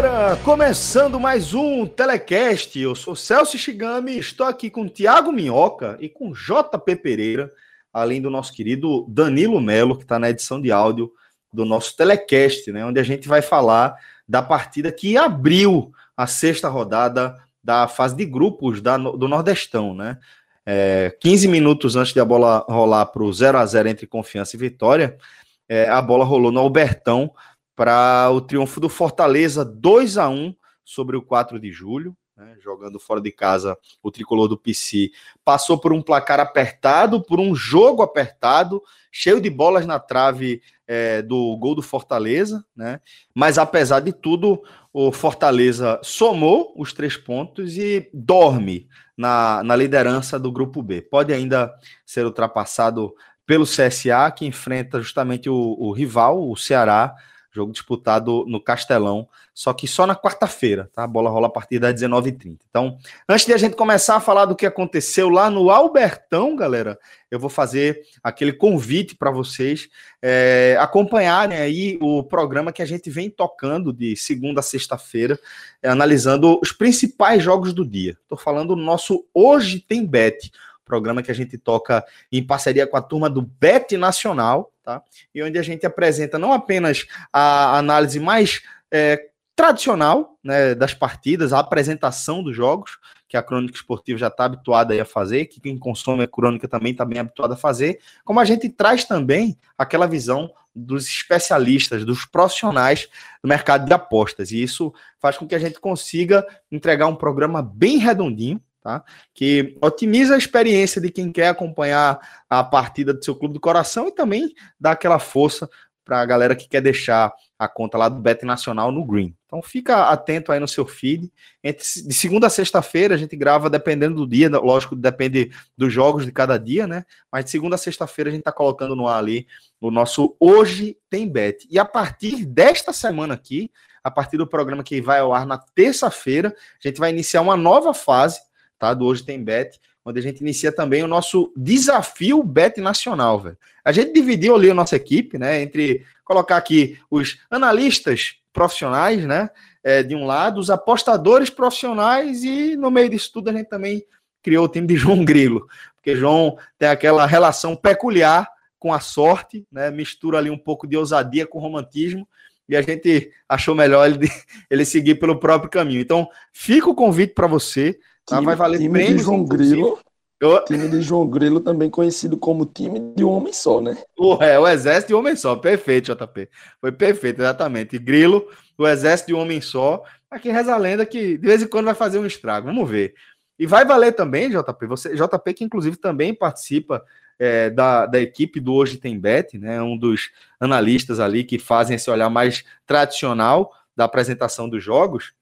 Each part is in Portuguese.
Galera! Começando mais um Telecast. Eu sou Celso Shigami, estou aqui com Tiago Minhoca e com JP Pereira, além do nosso querido Danilo Melo, que está na edição de áudio do nosso Telecast, né, onde a gente vai falar da partida que abriu a sexta rodada da fase de grupos da, do Nordestão, né? É, 15 minutos antes de a bola rolar para o 0 a 0 entre Confiança e Vitória, é, a bola rolou no Albertão para o triunfo do Fortaleza 2 a 1 sobre o 4 de julho, né, jogando fora de casa o tricolor do PC. Passou por um placar apertado, por um jogo apertado, cheio de bolas na trave é, do gol do Fortaleza, né? Mas apesar de tudo, o Fortaleza somou os três pontos e dorme na, na liderança do grupo B. Pode ainda ser ultrapassado pelo CSA, que enfrenta justamente o, o rival, o Ceará, Jogo disputado no Castelão, só que só na quarta-feira, tá? A bola rola a partir das 19h30. Então, antes de a gente começar a falar do que aconteceu lá no Albertão, galera, eu vou fazer aquele convite para vocês é, acompanharem aí o programa que a gente vem tocando de segunda a sexta-feira, é, analisando os principais jogos do dia. Estou falando do nosso Hoje Tem Bet, programa que a gente toca em parceria com a turma do Bet Nacional, tá? E onde a gente apresenta não apenas a análise mais é, tradicional né, das partidas, a apresentação dos jogos, que a crônica esportiva já está habituada a fazer, que quem consome a crônica também está bem habituado a fazer, como a gente traz também aquela visão dos especialistas, dos profissionais do mercado de apostas. E isso faz com que a gente consiga entregar um programa bem redondinho, tá? Que otimiza a experiência de quem quer acompanhar a partida do seu clube do coração e também dá aquela força para a galera que quer deixar a conta lá do Bet Nacional no Green. Então fica atento aí no seu feed. Entre, de segunda a sexta-feira a gente grava dependendo do dia, lógico, depende dos jogos de cada dia, né? Mas de segunda a sexta-feira a gente está colocando no ar ali o nosso Hoje Tem Bet. E a partir desta semana aqui, a partir do programa que vai ao ar na terça-feira, a gente vai iniciar uma nova fase tá? Do Hoje Tem Bet, onde a gente inicia também o nosso desafio Bet Nacional, velho. A gente dividiu ali a nossa equipe, né? Entre colocar aqui os analistas profissionais, né? É, de um lado, os apostadores profissionais e no meio disso tudo a gente também criou o time de João Grilo, porque João tem aquela relação peculiar com a sorte, né? Mistura ali um pouco de ousadia com romantismo e a gente achou melhor ele, ele seguir pelo próprio caminho. Então, fica o convite para você Time, vai valer time prêmios, de João Grilo. Eu... Time de João Grilo, também conhecido como time de um homem só, né? O, é, o exército de um homem só. Perfeito, JP. Foi perfeito, exatamente. Grilo, o exército de um homem só. Aqui reza a lenda que de vez em quando vai fazer um estrago. Vamos ver. E vai valer também, JP. Você, JP, que inclusive também participa é, da, da equipe do Hoje Tem Bet, né? Um dos analistas ali que fazem esse olhar mais tradicional da apresentação dos jogos.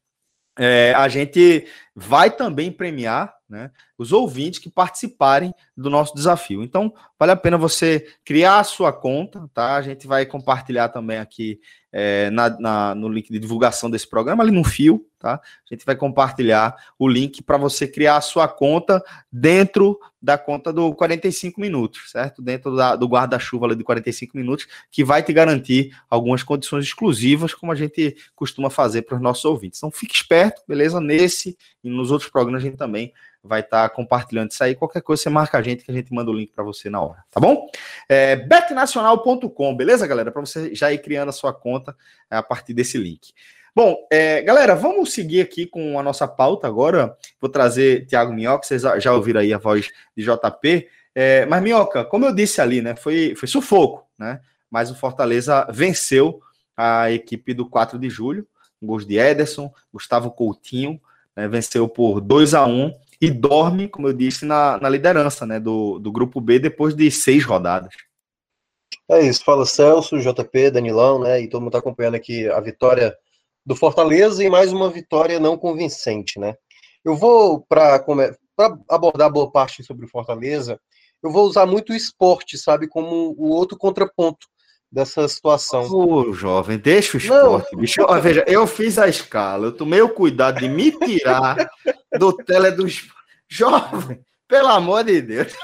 É, a gente vai também premiar né, os ouvintes que participarem do nosso desafio. Então, vale a pena você criar a sua conta, tá? A gente vai compartilhar também aqui é, na, na, no link de divulgação desse programa, ali no fio, tá? A gente vai compartilhar o link para você criar a sua conta dentro da conta do 45 minutos, certo? Dentro da, do guarda-chuva de 45 minutos, que vai te garantir algumas condições exclusivas, como a gente costuma fazer para os nossos ouvintes. Então, fique esperto, beleza? Nesse e nos outros programas a gente também vai estar tá compartilhando isso aí. Qualquer coisa, você marca a gente que a gente manda o link para você na hora, tá bom? É, betnacional.com, beleza, galera? Para você já ir criando a sua conta é, a partir desse link. Bom, é, galera, vamos seguir aqui com a nossa pauta agora. Vou trazer Tiago Minhoca, vocês já ouviram aí a voz de JP. É, mas, Minhoca, como eu disse ali, né? Foi, foi sufoco, né? Mas o Fortaleza venceu a equipe do 4 de julho. Gols de Ederson, Gustavo Coutinho, né, venceu por 2 a 1 e dorme, como eu disse, na, na liderança né, do, do grupo B depois de seis rodadas. É isso, fala Celso, JP, Danilão, né? E todo mundo está acompanhando aqui a vitória do Fortaleza e mais uma vitória não convincente, né? Eu vou, para abordar boa parte sobre o Fortaleza, eu vou usar muito o esporte, sabe, como o outro contraponto dessa situação. Ô, jovem, deixa o esporte, não, bicho. Ó, veja, eu fiz a escala, eu tomei o cuidado de me tirar do tele dos. Jovem, pelo amor de Deus.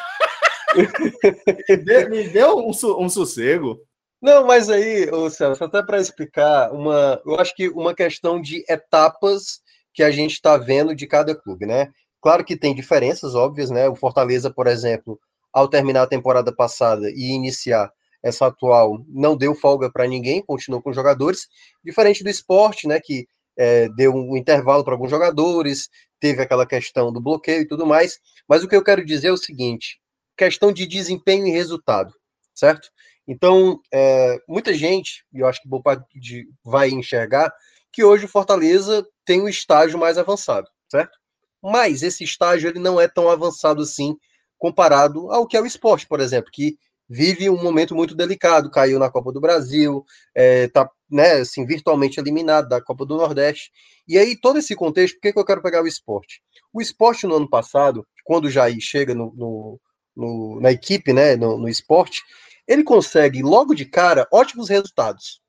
me deu um, um sossego. Não, mas aí, ô Celso, até para explicar, uma, eu acho que uma questão de etapas que a gente está vendo de cada clube, né? Claro que tem diferenças óbvias, né? O Fortaleza, por exemplo, ao terminar a temporada passada e iniciar essa atual, não deu folga para ninguém, continuou com jogadores, diferente do esporte, né? Que é, deu um intervalo para alguns jogadores, teve aquela questão do bloqueio e tudo mais. Mas o que eu quero dizer é o seguinte: questão de desempenho e resultado, certo? Então, é, muita gente, e eu acho que boa parte vai enxergar, que hoje o Fortaleza tem um estágio mais avançado, certo? Mas esse estágio ele não é tão avançado assim comparado ao que é o esporte, por exemplo, que vive um momento muito delicado, caiu na Copa do Brasil, está é, né, assim, virtualmente eliminado da Copa do Nordeste. E aí, todo esse contexto, por que, que eu quero pegar o esporte? O esporte no ano passado, quando o Jair chega no, no, no na equipe, né, no, no esporte, ele consegue, logo de cara, ótimos resultados.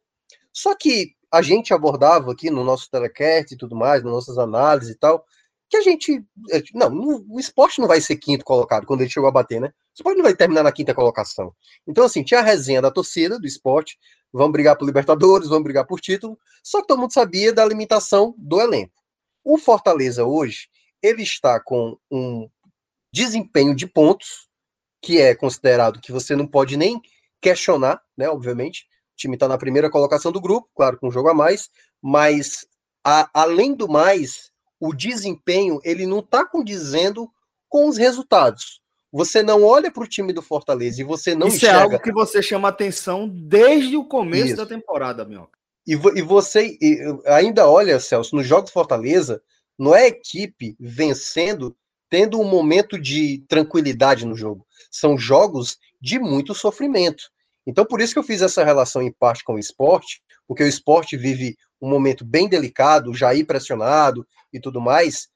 Só que a gente abordava aqui no nosso telecast e tudo mais, nas nossas análises e tal, que a gente. É, não, o esporte não vai ser quinto colocado quando ele chegou a bater, né? O esporte não vai terminar na quinta colocação. Então, assim, tinha a resenha da torcida do esporte, vamos brigar por Libertadores, vamos brigar por título, só que todo mundo sabia da limitação do elenco. O Fortaleza hoje, ele está com um desempenho de pontos, que é considerado que você não pode nem questionar, né? Obviamente. O time está na primeira colocação do grupo, claro, com um jogo a mais, mas a, além do mais, o desempenho ele não está condizendo com os resultados. Você não olha para o time do Fortaleza e você não Isso enxerga... é algo que você chama atenção desde o começo Isso. da temporada, Minhoca. E, e você e, ainda olha, Celso, nos jogos Fortaleza, não é equipe vencendo, tendo um momento de tranquilidade no jogo. São jogos de muito sofrimento. Então, por isso que eu fiz essa relação em parte com o esporte, porque o esporte vive um momento bem delicado, já ir pressionado e tudo mais.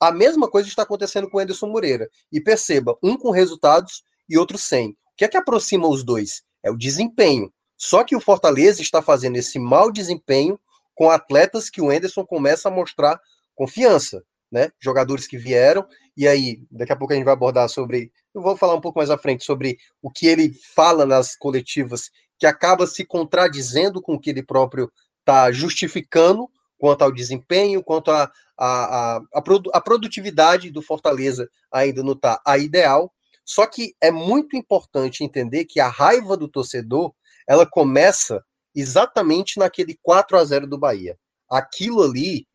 A mesma coisa está acontecendo com o Anderson Moreira. E perceba, um com resultados e outro sem. O que é que aproxima os dois? É o desempenho. Só que o Fortaleza está fazendo esse mau desempenho com atletas que o Anderson começa a mostrar confiança, né? Jogadores que vieram, e aí, daqui a pouco a gente vai abordar sobre. Eu vou falar um pouco mais à frente sobre o que ele fala nas coletivas, que acaba se contradizendo com o que ele próprio está justificando quanto ao desempenho, quanto à a, a, a, a, produtividade do Fortaleza ainda não está a ideal. Só que é muito importante entender que a raiva do torcedor ela começa exatamente naquele 4 a 0 do Bahia. Aquilo ali,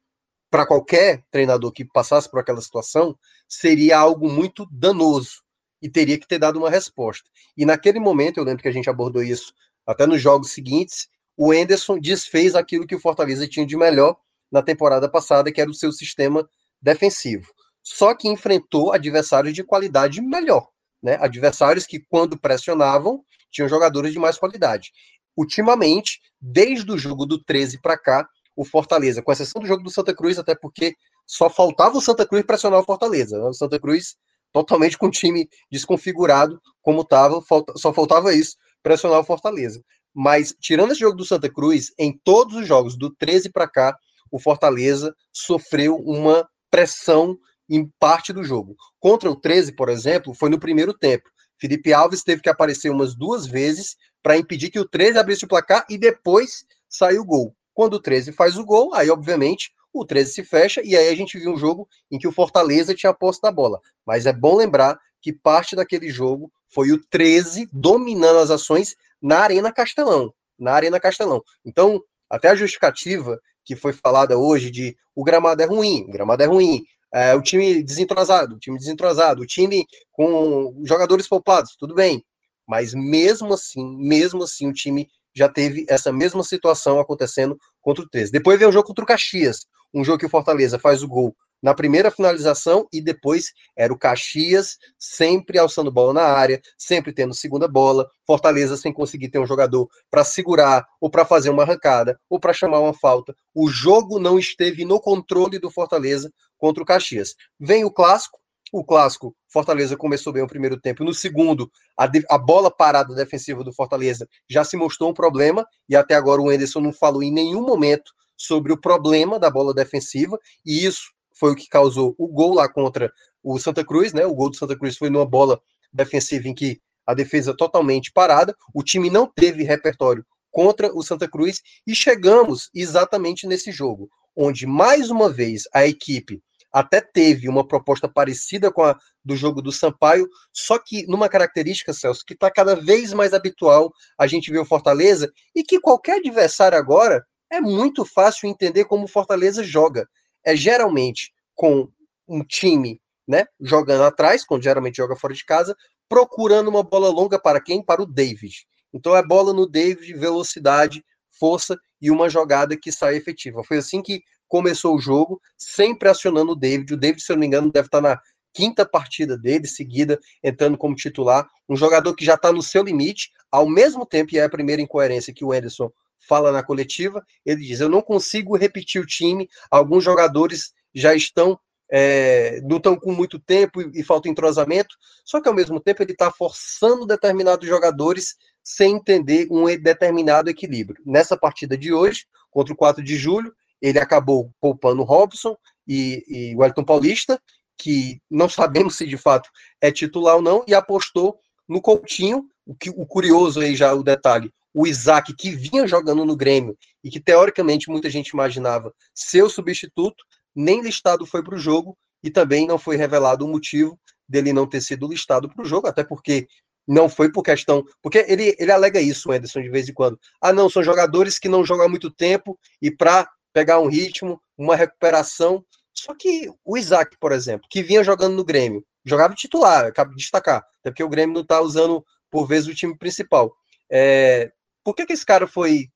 para qualquer treinador que passasse por aquela situação, seria algo muito danoso e teria que ter dado uma resposta. E naquele momento, eu lembro que a gente abordou isso até nos jogos seguintes, o Enderson desfez aquilo que o Fortaleza tinha de melhor na temporada passada, que era o seu sistema defensivo. Só que enfrentou adversários de qualidade melhor, né? Adversários que, quando pressionavam, tinham jogadores de mais qualidade. Ultimamente, desde o jogo do 13 para cá, o Fortaleza, com exceção do jogo do Santa Cruz, até porque só faltava o Santa Cruz pressionar o Fortaleza. Né? O Santa Cruz totalmente com o time desconfigurado, como estava, só faltava isso, pressionar o Fortaleza. Mas, tirando esse jogo do Santa Cruz, em todos os jogos do 13 para cá, o Fortaleza sofreu uma pressão em parte do jogo. Contra o 13, por exemplo, foi no primeiro tempo. Felipe Alves teve que aparecer umas duas vezes para impedir que o 13 abrisse o placar e depois saiu o gol. Quando o 13 faz o gol, aí obviamente o 13 se fecha e aí a gente viu um jogo em que o Fortaleza tinha posse da bola. Mas é bom lembrar que parte daquele jogo foi o 13 dominando as ações na Arena Castelão. Na Arena Castelão. Então, até a justificativa que foi falada hoje de o gramado é ruim, o gramado é ruim, é, o time desentrosado, o time desentrosado, o time com jogadores poupados, tudo bem. Mas mesmo assim, mesmo assim, o time já teve essa mesma situação acontecendo contra o 13. Depois veio o jogo contra o Caxias, um jogo que o Fortaleza faz o gol na primeira finalização e depois era o Caxias sempre alçando bola na área, sempre tendo segunda bola, Fortaleza sem conseguir ter um jogador para segurar ou para fazer uma arrancada ou para chamar uma falta. O jogo não esteve no controle do Fortaleza contra o Caxias. Vem o clássico, o clássico, Fortaleza começou bem o primeiro tempo. No segundo, a, de, a, bola parada defensiva do Fortaleza já se mostrou um problema, e até agora o Enderson não falou em nenhum momento sobre o problema da bola defensiva, e isso foi o que causou o gol lá contra o Santa Cruz, né? O gol do Santa Cruz foi numa bola defensiva em que a defesa totalmente parada, o time não teve repertório contra o Santa Cruz e chegamos exatamente nesse jogo, onde mais uma vez a equipe até teve uma proposta parecida com a do jogo do Sampaio, só que numa característica, Celso, que está cada vez mais habitual a gente ver o Fortaleza e que qualquer adversário agora é muito fácil entender como o Fortaleza joga é geralmente com um time, né, jogando atrás, quando geralmente joga fora de casa, procurando uma bola longa para quem? Para o David. Então é bola no David, velocidade, força e uma jogada que sai efetiva. Foi assim que começou o jogo, sempre acionando o David. O David, se eu não me engano, deve estar na quinta partida dele, seguida, entrando como titular. Um jogador que já está no seu limite, ao mesmo tempo, e é a primeira incoerência que o Anderson fala na coletiva, ele diz: Eu não consigo repetir o time, alguns jogadores já estão. É, não estão com muito tempo e, e falta entrosamento, só que ao mesmo tempo ele está forçando determinados jogadores sem entender um determinado equilíbrio. Nessa partida de hoje, contra o 4 de julho, ele acabou poupando Robson e, o Elton Paulista, que não sabemos se de fato é titular ou não, e apostou no Coutinho, o, que, o curioso aí já o detalhe, o Isaac, que vinha jogando no Grêmio e que teoricamente muita gente imaginava ser o substituto, nem listado foi para o jogo e também não foi revelado o motivo dele não ter sido listado para o jogo, até porque não foi por questão. Porque ele, ele alega isso, o Ederson, de vez em quando. Ah, não, são jogadores que não jogam há muito tempo e para pegar um ritmo, uma recuperação. Só que o Isaac, por exemplo, que vinha jogando no Grêmio, jogava titular, acabo de destacar, até porque o Grêmio não está usando, por vezes, o time principal. É, por que, que esse cara foi.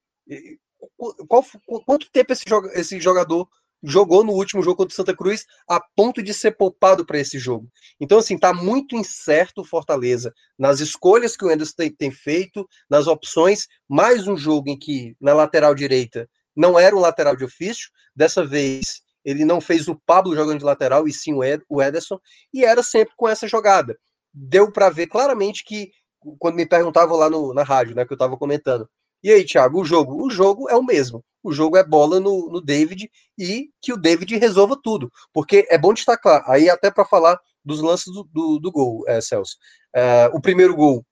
Qual, quanto tempo esse, esse jogador jogou no último jogo contra o Santa Cruz a ponto de ser poupado para esse jogo. Então, assim, tá muito incerto o Fortaleza nas escolhas que o Anderson tem, tem, feito, nas opções. Mais um jogo em que na lateral direita não era um lateral de ofício, dessa vez ele não fez o Pablo jogando de lateral e sim o, Ed, o Ederson, e era sempre com essa jogada. Deu para ver claramente que quando me perguntavam lá no, na rádio, né, que eu estava comentando. E aí, Thiago, o jogo? O jogo é o mesmo. O jogo é bola no, no David e que o David resolva tudo. Porque é bom destacar, aí até para falar dos lances do, do, do gol, é, Celso. É, o primeiro gol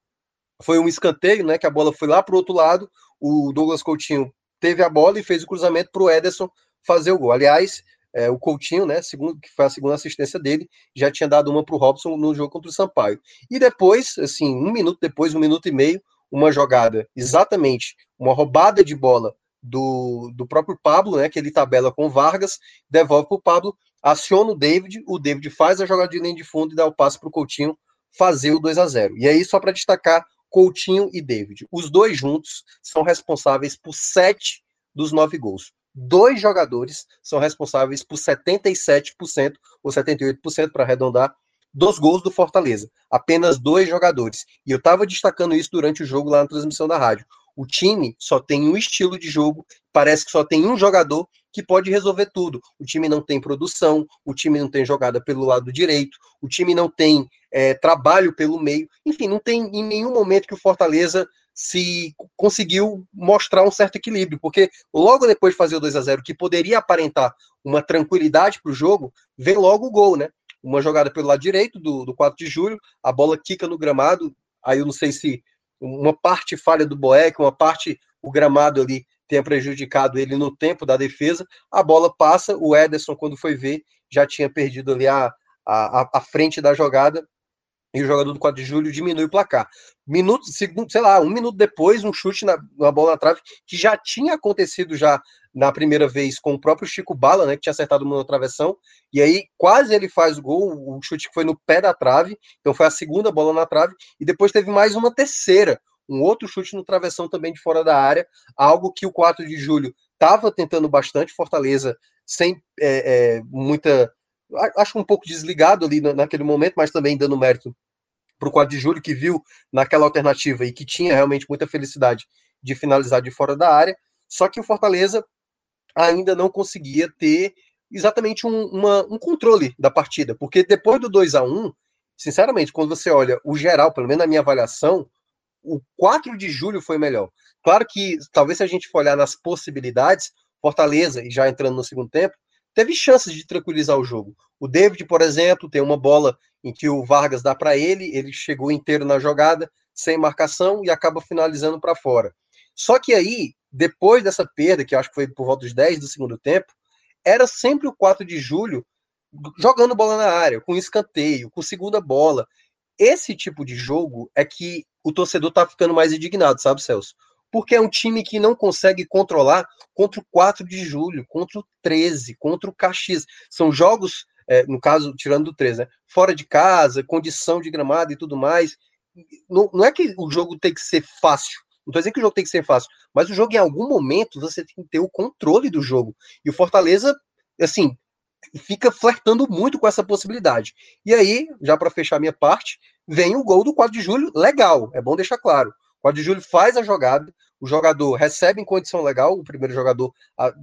foi um escanteio, né? Que a bola foi lá para o outro lado. O Douglas Coutinho teve a bola e fez o cruzamento para o Ederson fazer o gol. Aliás, é, o Coutinho, né, segundo, que foi a segunda assistência dele, já tinha dado uma para o Robson no jogo contra o Sampaio. E depois, assim, um minuto depois, um minuto e meio, uma jogada, exatamente, uma roubada de bola do, do próprio Pablo, né, que ele tabela com Vargas, devolve para o Pablo, aciona o David, o David faz a jogada de linha de fundo e dá o passe para o Coutinho fazer o 2 a 0 E aí, só para destacar, Coutinho e David, os dois juntos são responsáveis por sete dos nove gols. Dois jogadores são responsáveis por 77% ou 78% para arredondar dos gols do Fortaleza. Apenas dois jogadores. E eu estava destacando isso durante o jogo lá na transmissão da rádio. O time só tem um estilo de jogo, parece que só tem um jogador que pode resolver tudo. O time não tem produção, o time não tem jogada pelo lado direito, o time não tem é, trabalho pelo meio. Enfim, não tem em nenhum momento que o Fortaleza se conseguiu mostrar um certo equilíbrio, porque logo depois de fazer o 2 a 0 que poderia aparentar uma tranquilidade para o jogo, vem logo o gol, né? Uma jogada pelo lado direito do, do 4 de julho, a bola quica no gramado, aí eu não sei se uma parte falha do Boeck, uma parte o gramado ali tenha prejudicado ele no tempo da defesa, a bola passa, o Ederson, quando foi ver, já tinha perdido ali a, a, a frente da jogada, e o jogador do 4 de julho diminui o placar. Minuto, segundo, sei lá, um minuto depois, um chute na, na bola na trave, que já tinha acontecido já na primeira vez com o próprio Chico Bala, né, que tinha acertado uma travessão, e aí quase ele faz o gol, o chute foi no pé da trave, então foi a segunda bola na trave, e depois teve mais uma terceira, um outro chute no travessão também de fora da área, algo que o 4 de julho estava tentando bastante, Fortaleza sem é, é, muita. Acho um pouco desligado ali naquele momento, mas também dando mérito para o 4 de julho, que viu naquela alternativa e que tinha realmente muita felicidade de finalizar de fora da área. Só que o Fortaleza ainda não conseguia ter exatamente um, uma, um controle da partida, porque depois do 2 a 1 sinceramente, quando você olha o geral, pelo menos na minha avaliação, o 4 de julho foi melhor. Claro que, talvez se a gente for olhar nas possibilidades, Fortaleza, e já entrando no segundo tempo, teve chances de tranquilizar o jogo. O David, por exemplo, tem uma bola em que o Vargas dá para ele, ele chegou inteiro na jogada, sem marcação e acaba finalizando para fora. Só que aí, depois dessa perda, que acho que foi por volta dos 10 do segundo tempo, era sempre o 4 de julho jogando bola na área, com escanteio, com segunda bola. Esse tipo de jogo é que o torcedor tá ficando mais indignado, sabe, Celso? porque é um time que não consegue controlar contra o 4 de julho, contra o 13, contra o Caxias. São jogos, é, no caso, tirando do 13, né? Fora de casa, condição de gramado e tudo mais. Não, não é que o jogo tem que ser fácil. Não estou dizendo que o jogo tem que ser fácil, mas o jogo, em algum momento, você tem que ter o controle do jogo. E o Fortaleza, assim, fica flertando muito com essa possibilidade. E aí, já para fechar minha parte, vem o gol do 4 de julho, legal, é bom deixar claro. O 4 de julho faz a jogada, o jogador recebe em condição legal, o primeiro jogador,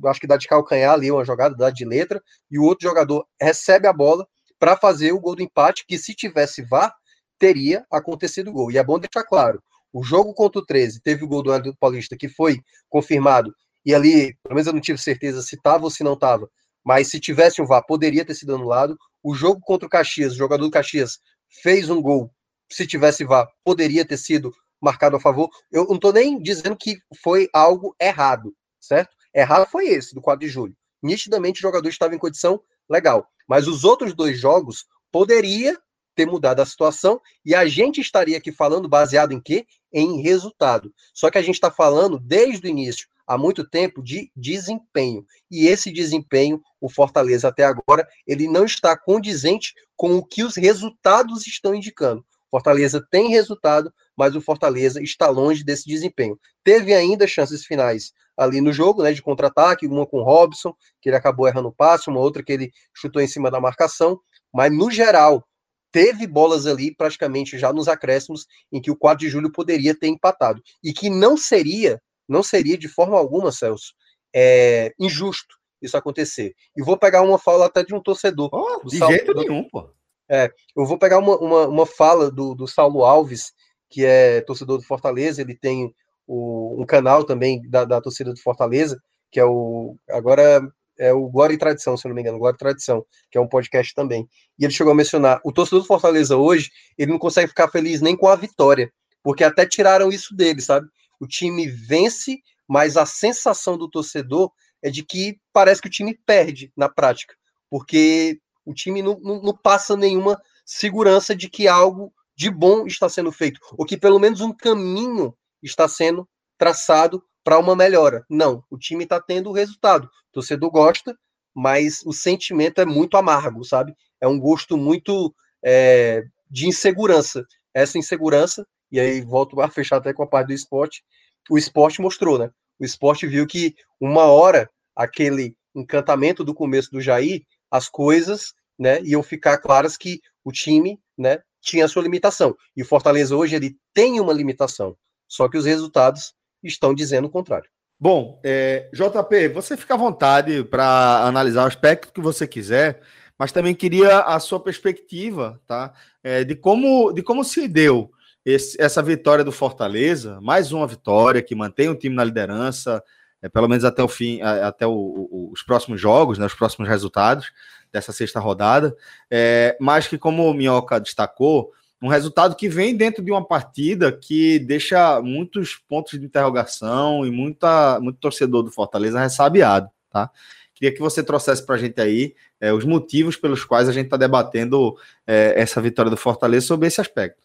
acho que dá de calcanhar ali uma jogada, dá de letra, e o outro jogador recebe a bola para fazer o gol do empate, que se tivesse VAR, teria acontecido o gol. E é bom deixar claro, o jogo contra o 13 teve o gol do Hélio Paulista, que foi confirmado, e ali, pelo menos eu não tive certeza se estava ou se não estava, mas se tivesse um VAR, poderia ter sido anulado. O jogo contra o Caxias, o jogador do Caxias fez um gol, se tivesse VAR, poderia ter sido marcado a favor. Eu não estou nem dizendo que foi algo errado, certo? Errado foi esse, do 4 de julho. Nitidamente o jogador estava em condição legal. Mas os outros dois jogos poderia ter mudado a situação e a gente estaria aqui falando baseado em quê? Em resultado. Só que a gente está falando desde o início, há muito tempo, de desempenho. E esse desempenho, o Fortaleza até agora, ele não está condizente com o que os resultados estão indicando. Fortaleza tem resultado, mas o Fortaleza está longe desse desempenho. Teve ainda chances finais ali no jogo, né, de contra-ataque, uma com o Robson, que ele acabou errando o passe, uma outra que ele chutou em cima da marcação, mas no geral, teve bolas ali praticamente já nos acréscimos em que o 4 de julho poderia ter empatado e que não seria, não seria de forma alguma, Celso, é, injusto isso acontecer. E vou pegar uma fala até de um torcedor. Oh, de jeito nenhum, pô. É, eu vou pegar uma, uma, uma fala do, do, Saulo Alves, que é torcedor do Fortaleza, ele tem o, um canal também da, da, torcida do Fortaleza, que é o. Agora é o Glória e Tradição, se não me engano, Glória e Tradição, que é um podcast também. E ele chegou a mencionar: o torcedor do Fortaleza hoje, ele não consegue ficar feliz nem com a vitória, porque até tiraram isso dele, sabe? O time vence, mas a sensação do torcedor é de que parece que o time perde na prática, porque o time não, não, não passa nenhuma segurança de que algo de bom está sendo feito, ou que pelo menos um caminho está sendo traçado para uma melhora. Não, o time está tendo o resultado. O torcedor gosta, mas o sentimento é muito amargo, sabe? É um gosto muito é, de insegurança. Essa insegurança, e aí volto a fechar até com a parte do esporte, o esporte mostrou, né? O esporte viu que uma hora aquele encantamento do começo do Jair as coisas, né, iam ficar claras que o time, né, tinha a sua limitação. E o Fortaleza hoje ele tem uma limitação, só que os resultados estão dizendo o contrário. Bom, é, JP, você fica à vontade para analisar o aspecto que você quiser, mas também queria a sua perspectiva, tá? É, de como de como se deu esse, essa vitória do Fortaleza, mais uma vitória que mantém o time na liderança, é, pelo menos até o fim, até o, o, os próximos jogos, né, os próximos resultados dessa sexta rodada, é, mas que, como o Minhoca destacou, um resultado que vem dentro de uma partida que deixa muitos pontos de interrogação e muita, muito torcedor do Fortaleza ressabiado, tá? Queria que você trouxesse para a gente aí é, os motivos pelos quais a gente está debatendo é, essa vitória do Fortaleza sobre esse aspecto.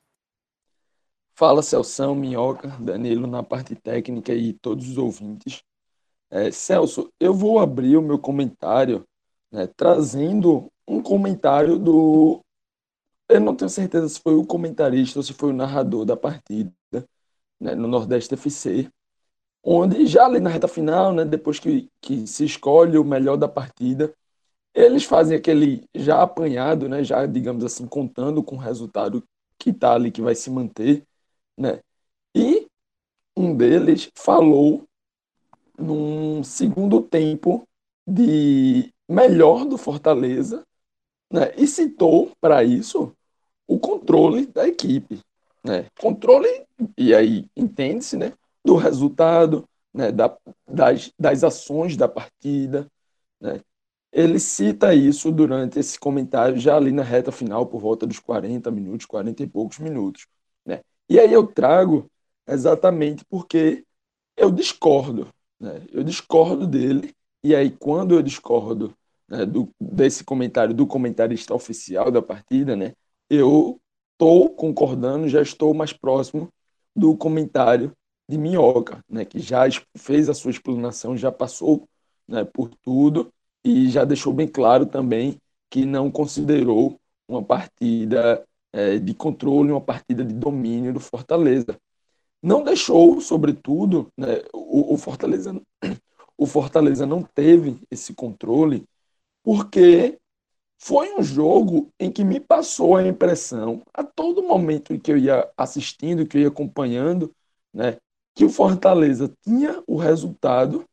Fala, Celso, Minhoca, Danilo na parte técnica e todos os ouvintes. É, Celso, eu vou abrir o meu comentário né, trazendo um comentário do. Eu não tenho certeza se foi o comentarista ou se foi o narrador da partida, né, no Nordeste FC, onde já ali na reta final, né, depois que, que se escolhe o melhor da partida, eles fazem aquele já apanhado, né, já digamos assim, contando com o resultado que está ali, que vai se manter, né? E um deles falou num segundo tempo de melhor do Fortaleza, né? E citou para isso o controle da equipe, né? Controle e aí entende-se, né? Do resultado, né? Da, das, das ações da partida, né? Ele cita isso durante esse comentário já ali na reta final por volta dos 40 minutos, 40 e poucos minutos, né? E aí eu trago exatamente porque eu discordo, né? Eu discordo dele e aí quando eu discordo né, do, desse comentário do comentarista oficial da partida, né, eu estou concordando, já estou mais próximo do comentário de Minhoca, né, que já fez a sua explanação, já passou né, por tudo e já deixou bem claro também que não considerou uma partida é, de controle, uma partida de domínio do Fortaleza. Não deixou, sobretudo, né, o, o, Fortaleza, o Fortaleza não teve esse controle porque foi um jogo em que me passou a impressão, a todo momento em que eu ia assistindo, que eu ia acompanhando, né, que o Fortaleza tinha o resultado,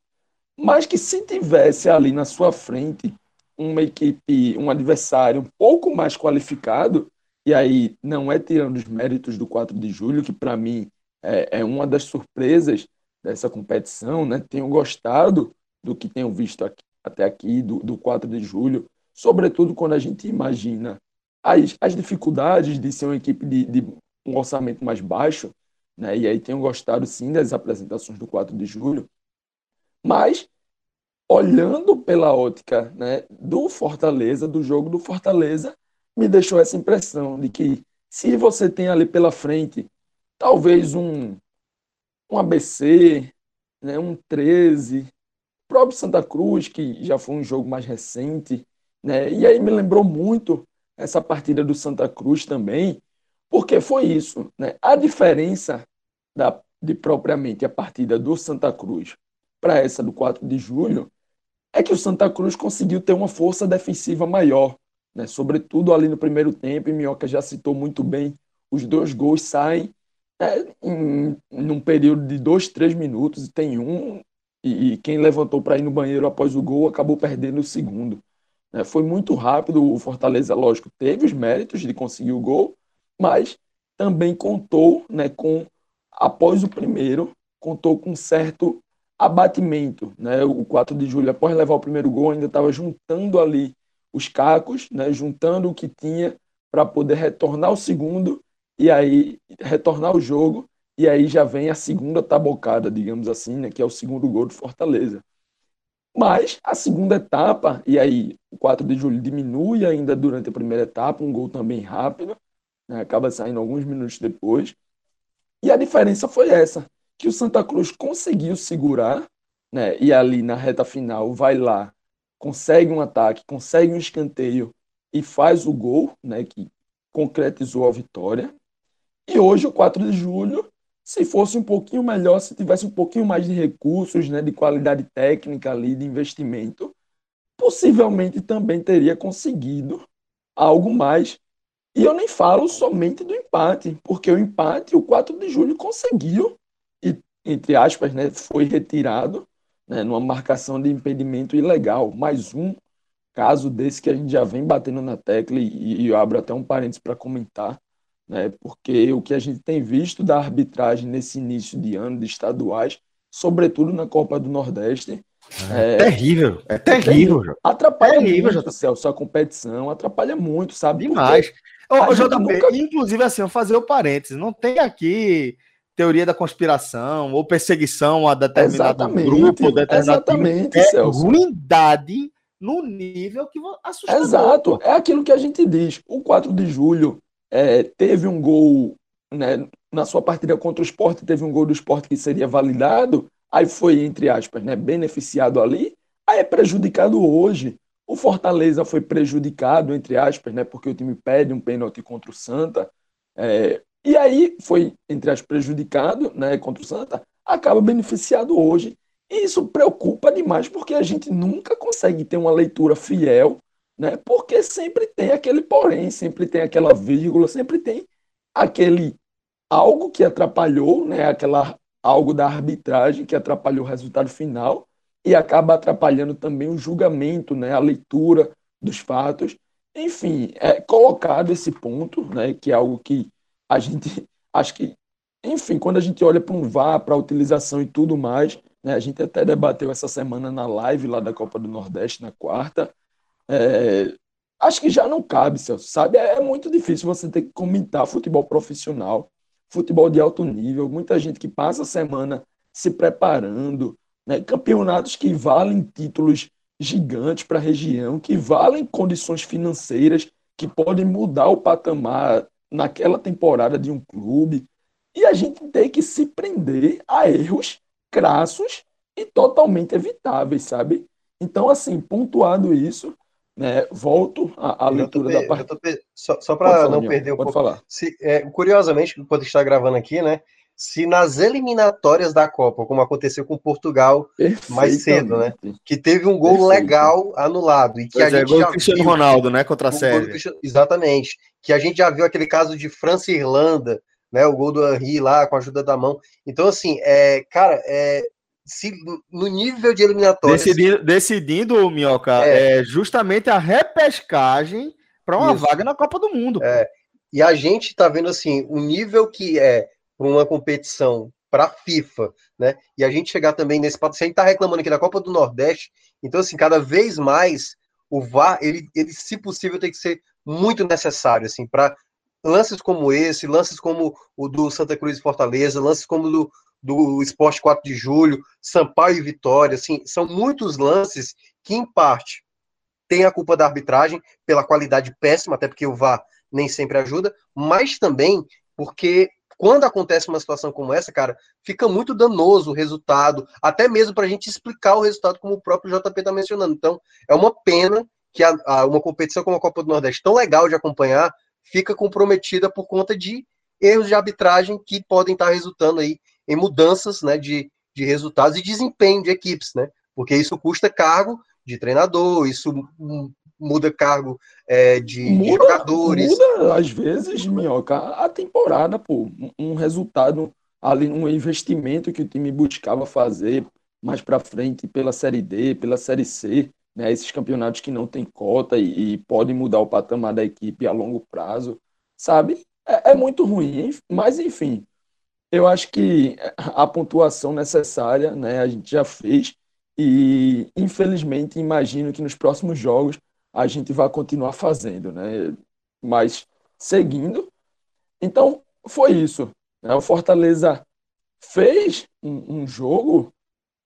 mas que se tivesse ali na sua frente uma equipe, um adversário um pouco mais qualificado, e aí não é tirando os méritos do 4 de julho, que para mim é, é, uma das surpresas dessa competição, né? Tenho gostado do que tenho visto aqui, até aqui, do, do 4 de julho, sobretudo quando a gente imagina as, as dificuldades de ser uma equipe de, de um orçamento mais baixo, né? e aí tenho gostado sim das apresentações do 4 de julho, mas olhando pela ótica né, do Fortaleza, do jogo do Fortaleza, me deixou essa impressão de que se você tem ali pela frente talvez um, um ABC, né, um 13, próprio Santa Cruz, que já foi um jogo mais recente, né? E aí me lembrou muito essa partida do Santa Cruz também, porque foi isso, né? A diferença da, de propriamente a partida do Santa Cruz para essa do 4 de julho é que o Santa Cruz conseguiu ter uma força defensiva maior, né? Sobretudo ali no primeiro tempo, e Minhoca já citou muito bem, os dois gols saem é, em, num período de dois, três minutos, e tem um e, e quem levantou para ir no banheiro após o gol acabou perdendo o segundo. É, foi muito rápido, o Fortaleza, lógico, teve os méritos de conseguir o gol, mas também contou né, com, após o primeiro, contou com certo abatimento. Né? O 4 de julho, após levar o primeiro gol, ainda estava juntando ali os cacos, né, juntando o que tinha para poder retornar o segundo e aí retornar o jogo e aí já vem a segunda tabocada, digamos assim, né, que é o segundo gol do Fortaleza. Mas a segunda etapa, e aí o 4 de julho diminui ainda durante a primeira etapa, um gol também rápido, né, acaba saindo alguns minutos depois. E a diferença foi essa, que o Santa Cruz conseguiu segurar, né, e ali na reta final vai lá, consegue um ataque, consegue um escanteio e faz o gol, né, que concretizou a vitória. E hoje, o 4 de julho, se fosse um pouquinho melhor, se tivesse um pouquinho mais de recursos, né, de qualidade técnica ali, de investimento, possivelmente também teria conseguido algo mais. E eu nem falo somente do empate, porque o empate, o 4 de julho conseguiu, e, entre aspas, né, foi retirado né, numa marcação de impedimento ilegal. Mais um caso desse que a gente já vem batendo na tecla, e, e eu abro até um parênteses para comentar, né? porque o que a gente tem visto da arbitragem nesse início de ano de estaduais, sobretudo na Copa do Nordeste, é, é terrível, é terrível. terrível. Atrapalha terrível, muito, Celso, a competição, atrapalha muito, sabe? Demais. Ô, JP, nunca... Inclusive, assim, eu fazer o parênteses, não tem aqui teoria da conspiração ou perseguição a determinado exatamente, grupo, determinado exatamente, é Celso. ruindade no nível que assusta. Exato, é aquilo que a gente diz. O 4 de julho é, teve um gol, né, na sua partida contra o esporte, teve um gol do esporte que seria validado, aí foi, entre aspas, né, beneficiado ali, aí é prejudicado hoje. O Fortaleza foi prejudicado, entre aspas, né, porque o time pede um pênalti contra o Santa. É, e aí foi, entre aspas, prejudicado né, contra o Santa, acaba beneficiado hoje. E isso preocupa demais, porque a gente nunca consegue ter uma leitura fiel, né, porque sempre tem aquele porém, sempre tem aquela vírgula, sempre tem aquele algo que atrapalhou, né, aquela algo da arbitragem que atrapalhou o resultado final e acaba atrapalhando também o julgamento, né, a leitura dos fatos. Enfim, é colocado esse ponto, né, que é algo que a gente acho que, enfim, quando a gente olha para um VAR, para a utilização e tudo mais, né, a gente até debateu essa semana na live lá da Copa do Nordeste, na quarta. É, acho que já não cabe, Celso, sabe? É, é muito difícil você ter que comentar futebol profissional, futebol de alto nível, muita gente que passa a semana se preparando, né? campeonatos que valem títulos gigantes para a região, que valem condições financeiras que podem mudar o patamar naquela temporada de um clube. E a gente tem que se prender a erros crassos e totalmente evitáveis, sabe? Então, assim, pontuado isso, né, volto à, à leitura da parte. Só, só para não perder um pouco. Falar. Se, é, curiosamente, quando está gravando aqui, né? se nas eliminatórias da Copa, como aconteceu com Portugal mais cedo, né? Que teve um gol Perfeito. legal anulado. E que pois a é, gente gol já Cristiano viu, Ronaldo, né? Contra a Sérvia. Exatamente. Que a gente já viu aquele caso de França e Irlanda, né? O gol do Henry lá com a ajuda da mão. Então, assim, é, cara, é, se, no nível de eliminatórias. Decidindo, decidindo Minhoca, é, é justamente a repescagem para uma Isso. vaga na Copa do Mundo. É. E a gente tá vendo assim, o nível que é para uma competição para a FIFA, né? E a gente chegar também nesse pato, a gente está reclamando aqui da Copa do Nordeste, então assim, cada vez mais o VAR, ele, ele se possível tem que ser muito necessário assim para lances como esse, lances como o do Santa Cruz e Fortaleza, lances como do do Esporte 4 de Julho, Sampaio e Vitória, assim, são muitos lances que em parte tem a culpa da arbitragem pela qualidade péssima, até porque o VAR nem sempre ajuda, mas também porque quando acontece uma situação como essa, cara, fica muito danoso o resultado, até mesmo para a gente explicar o resultado, como o próprio JP está mencionando. Então, é uma pena que a, a, uma competição como a Copa do Nordeste, tão legal de acompanhar, fica comprometida por conta de erros de arbitragem que podem estar tá resultando aí em mudanças né, de, de resultados e desempenho de equipes, né? Porque isso custa cargo de treinador, isso muda cargo é, de, muda, de, jogadores. Muda, às vezes, Minhoca, a temporada, pô. Um resultado ali, um investimento que o time buscava fazer mais para frente pela Série D, pela Série C, né? Esses campeonatos que não tem cota e, e podem mudar o patamar da equipe a longo prazo, sabe? É, é muito ruim, mas enfim. Eu acho que a pontuação necessária, né, a gente já fez e infelizmente imagino que nos próximos jogos a gente vai continuar fazendo, né? Mas seguindo. Então, foi isso. Né? O Fortaleza fez um, um jogo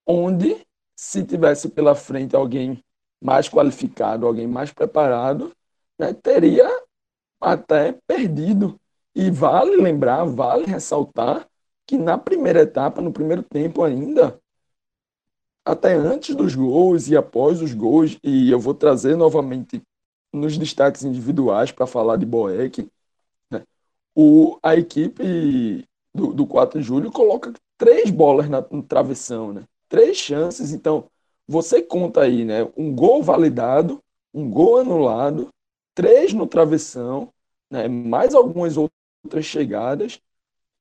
onde, se tivesse pela frente alguém mais qualificado, alguém mais preparado, né, teria até perdido. E vale lembrar, vale ressaltar que na primeira etapa, no primeiro tempo ainda, até antes dos gols e após os gols, e eu vou trazer novamente nos destaques individuais para falar de Boeck, né? o, a equipe do, do 4 de julho coloca três bolas na, no travessão, né? três chances, então você conta aí, né? um gol validado, um gol anulado, três no travessão, né? mais algumas outras chegadas.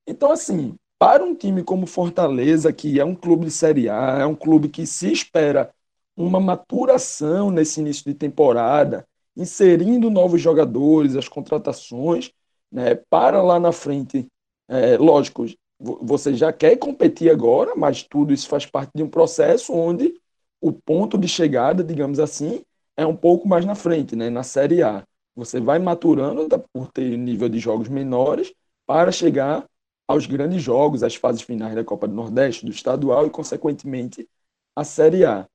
Então, assim, para um time como Fortaleza, que é um clube de Série A, é um clube que se espera uma maturação nesse início de temporada, inserindo novos jogadores, as contratações, né, para lá na frente, é, lógico, você já quer competir agora, mas tudo isso faz parte de um processo onde o ponto de chegada, digamos assim, é um pouco mais na frente, né, na Série A. Você vai maturando por ter nível de jogos menores para chegar aos grandes jogos, às fases finais da Copa do Nordeste, do estadual e, consequentemente, a Série A.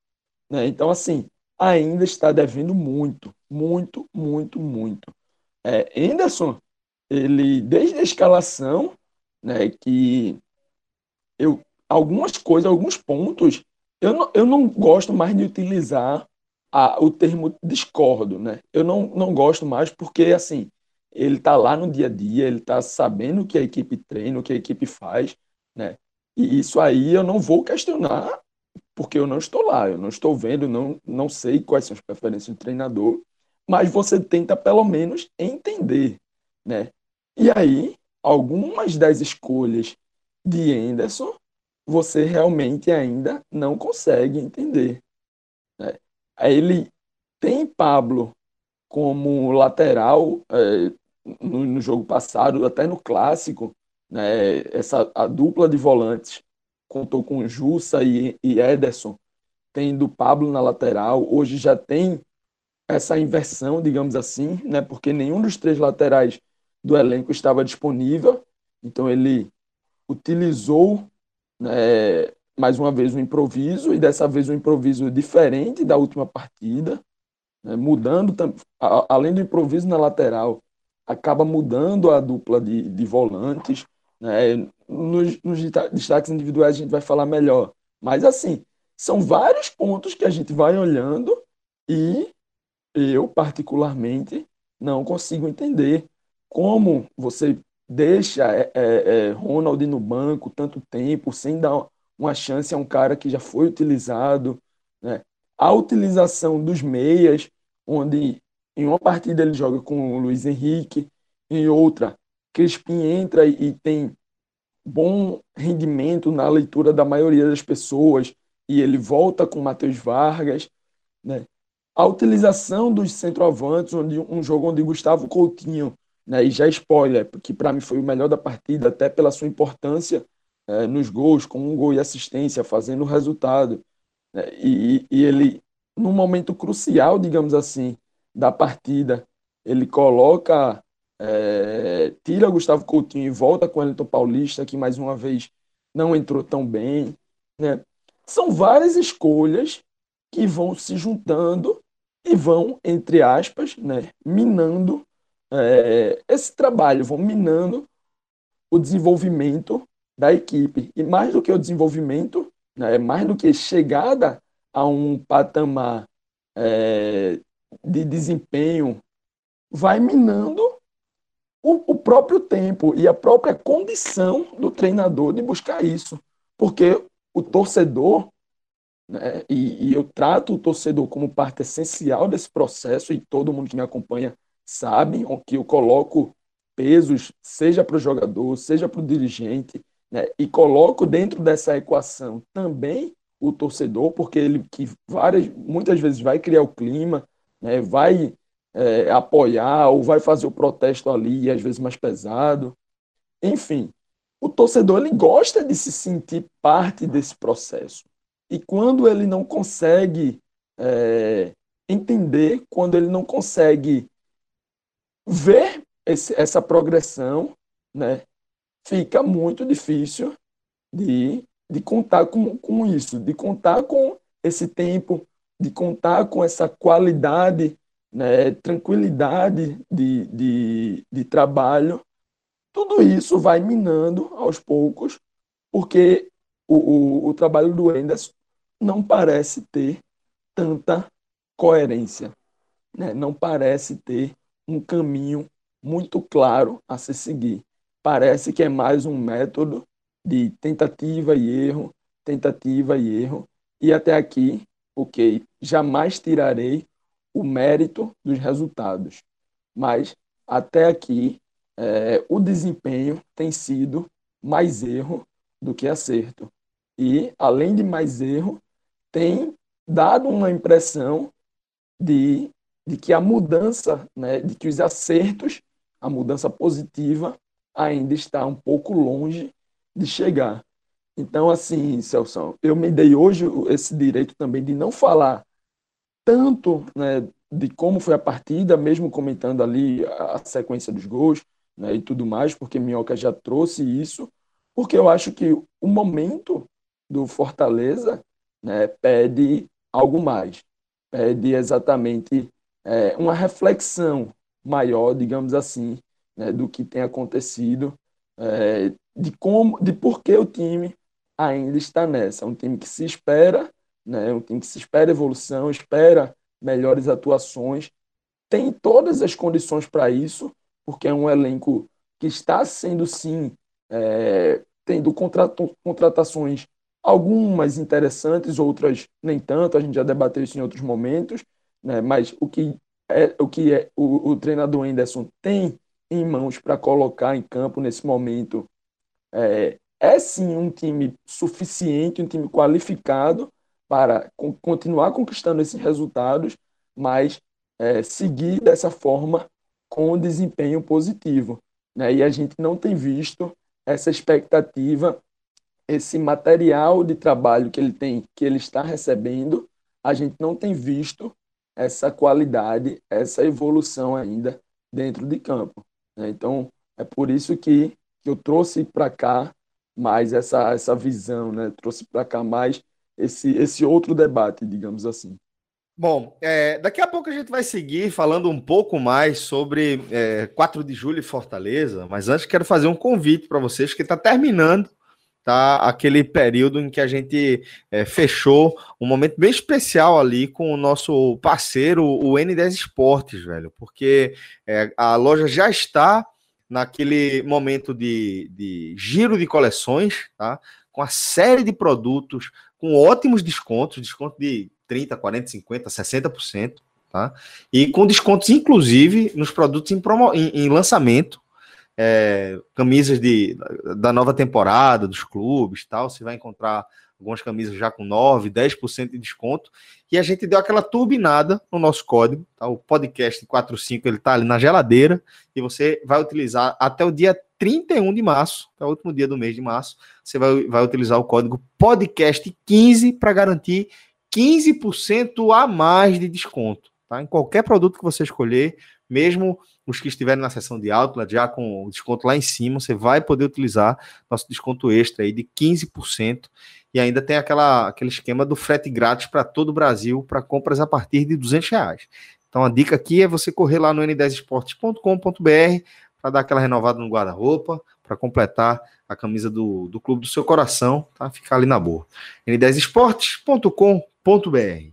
Né? Então, assim, ainda está devendo muito, muito, muito, muito. É, Anderson, ele, desde a escalação, né, que eu, algumas coisas, alguns pontos, eu não, eu não gosto mais de utilizar a, o termo discordo, né? Eu não, não gosto mais porque, assim, ele está lá no dia a dia, ele está sabendo o que a equipe treina, o que a equipe faz, né? E isso aí eu não vou questionar porque eu não estou lá, eu não estou vendo, não, não sei quais são as preferências do treinador, mas você tenta pelo menos entender, né? E aí, algumas das escolhas de Anderson, você realmente ainda não consegue entender. Né? Ele tem Pablo como lateral é, no, no, jogo passado, até no clássico, né? Essa a dupla de volantes contou com Jussa e, e Ederson, tendo Pablo na lateral. Hoje já tem essa inversão, digamos assim, né? Porque nenhum dos três laterais do elenco estava disponível. Então ele utilizou né, mais uma vez um improviso e dessa vez um improviso diferente da última partida, né, mudando além do improviso na lateral, acaba mudando a dupla de, de volantes. Né, nos, nos destaques individuais a gente vai falar melhor, mas assim são vários pontos que a gente vai olhando e eu particularmente não consigo entender como você deixa é, é, é, Ronald no banco tanto tempo sem dar uma chance a um cara que já foi utilizado, né? A utilização dos meias, onde em uma partida ele joga com o Luiz Henrique, em outra Crispim entra e tem bom rendimento na leitura da maioria das pessoas e ele volta com Matheus Vargas, né? A utilização dos centroavantes, onde um jogo onde Gustavo Coutinho né? E já spoiler, que para mim foi o melhor da partida, até pela sua importância é, nos gols, com um gol e assistência, fazendo o resultado. Né? E, e ele, num momento crucial, digamos assim, da partida, ele coloca, é, tira Gustavo Coutinho e volta com o Elton Paulista, que mais uma vez não entrou tão bem. Né? São várias escolhas que vão se juntando e vão, entre aspas, né, minando é, esse trabalho, vão minando o desenvolvimento da equipe. E mais do que o desenvolvimento, né, mais do que chegada a um patamar é, de desempenho, vai minando o, o, próprio tempo e a própria condição do treinador de buscar isso. Porque o torcedor, né, e, e eu trato o torcedor como parte essencial desse processo, e todo mundo que me acompanha sabem que eu coloco pesos, seja para o jogador, seja para o dirigente, né? e coloco dentro dessa equação também o torcedor, porque ele que várias, muitas vezes vai criar o clima, né? vai é, apoiar ou vai fazer o protesto ali, às vezes mais pesado. Enfim, o torcedor ele gosta de se sentir parte desse processo. E quando ele não consegue é, entender, quando ele não consegue ver esse, essa progressão, né, fica muito difícil de, de contar com, com isso, de contar com esse tempo, de contar com essa qualidade, né, tranquilidade de, de, de trabalho. Tudo isso vai minando aos poucos, porque o, o, o trabalho do Enderson não parece ter tanta coerência, né? não parece ter um caminho muito claro a se seguir. Parece que é mais um método de tentativa e erro, tentativa e erro, e até aqui, ok, jamais tirarei o mérito dos resultados, mas até aqui é, o desempenho tem sido mais erro do que acerto. E, além de mais erro, tem dado uma impressão de de que a mudança, né, de que os acertos, a mudança positiva, ainda está um pouco longe de chegar. Então, assim, Celso, eu me dei hoje esse direito também de não falar tanto né, de como foi a partida, mesmo comentando ali a sequência dos gols né, e tudo mais, porque Minhoca já trouxe isso, porque eu acho que o momento do Fortaleza né, pede algo mais. pede exatamente é, uma reflexão maior, digamos assim, né, do que tem acontecido, é, de como, de por que o time ainda está nessa. Um time que se espera, né, um time que se espera evolução, espera melhores atuações, tem todas as condições para isso, porque é um elenco que está sendo sim é, tendo contratações algumas interessantes, outras nem tanto. A gente já debateu isso em outros momentos, né? Mas o que é o que é o, o treinador Anderson tem em mãos para colocar em campo nesse momento é, é sim um time suficiente, um time qualificado para continuar conquistando esses resultados, mas é, seguir dessa forma com desempenho positivo. Né? E a gente não tem visto essa expectativa, esse material de trabalho que ele tem, que ele está recebendo, a gente não tem visto essa qualidade, essa evolução ainda dentro de campo. Né? Então, é por isso que eu trouxe para cá mais essa, essa visão, né? trouxe para cá mais esse, esse outro debate, digamos assim. Bom, é, daqui a pouco a gente vai seguir falando um pouco mais sobre é, 4 de julho e Fortaleza, mas antes quero fazer um convite para vocês que está terminando tá, aquele período em que a gente é, fechou um momento bem especial ali com o nosso parceiro, o N10 Esportes, velho, porque é, a loja já está naquele momento de, de giro de coleções, tá? com a série de produtos com ótimos descontos, desconto de 30, 40, 50, 60%, tá? E com descontos, inclusive, nos produtos em, promo, em, em lançamento, é, camisas de, da nova temporada, dos clubes tal. Você vai encontrar algumas camisas já com 9, 10% de desconto. E a gente deu aquela turbinada no nosso código, tá? O podcast 45 ele tá ali na geladeira e você vai utilizar até o dia 31 de março, é o último dia do mês de março, você vai, vai utilizar o código podcast 15 para garantir 15% a mais de desconto, tá? Em qualquer produto que você escolher, mesmo os que estiverem na seção de outlet, já com o desconto lá em cima, você vai poder utilizar nosso desconto extra aí de 15%. E ainda tem aquela, aquele esquema do frete grátis para todo o Brasil para compras a partir de 200 reais. Então a dica aqui é você correr lá no n10esportes.com.br para dar aquela renovada no guarda-roupa, para completar a camisa do, do clube do seu coração, tá? Ficar ali na boa. n10esportes.com.br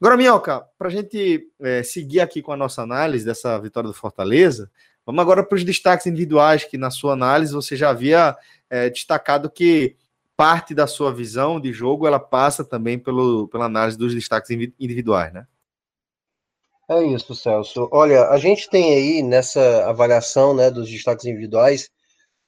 Agora, Minhoca, para a gente é, seguir aqui com a nossa análise dessa vitória do Fortaleza, vamos agora para os destaques individuais, que na sua análise você já havia é, destacado que parte da sua visão de jogo ela passa também pelo, pela análise dos destaques individuais, né? É isso, Celso. Olha, a gente tem aí nessa avaliação né, dos destaques individuais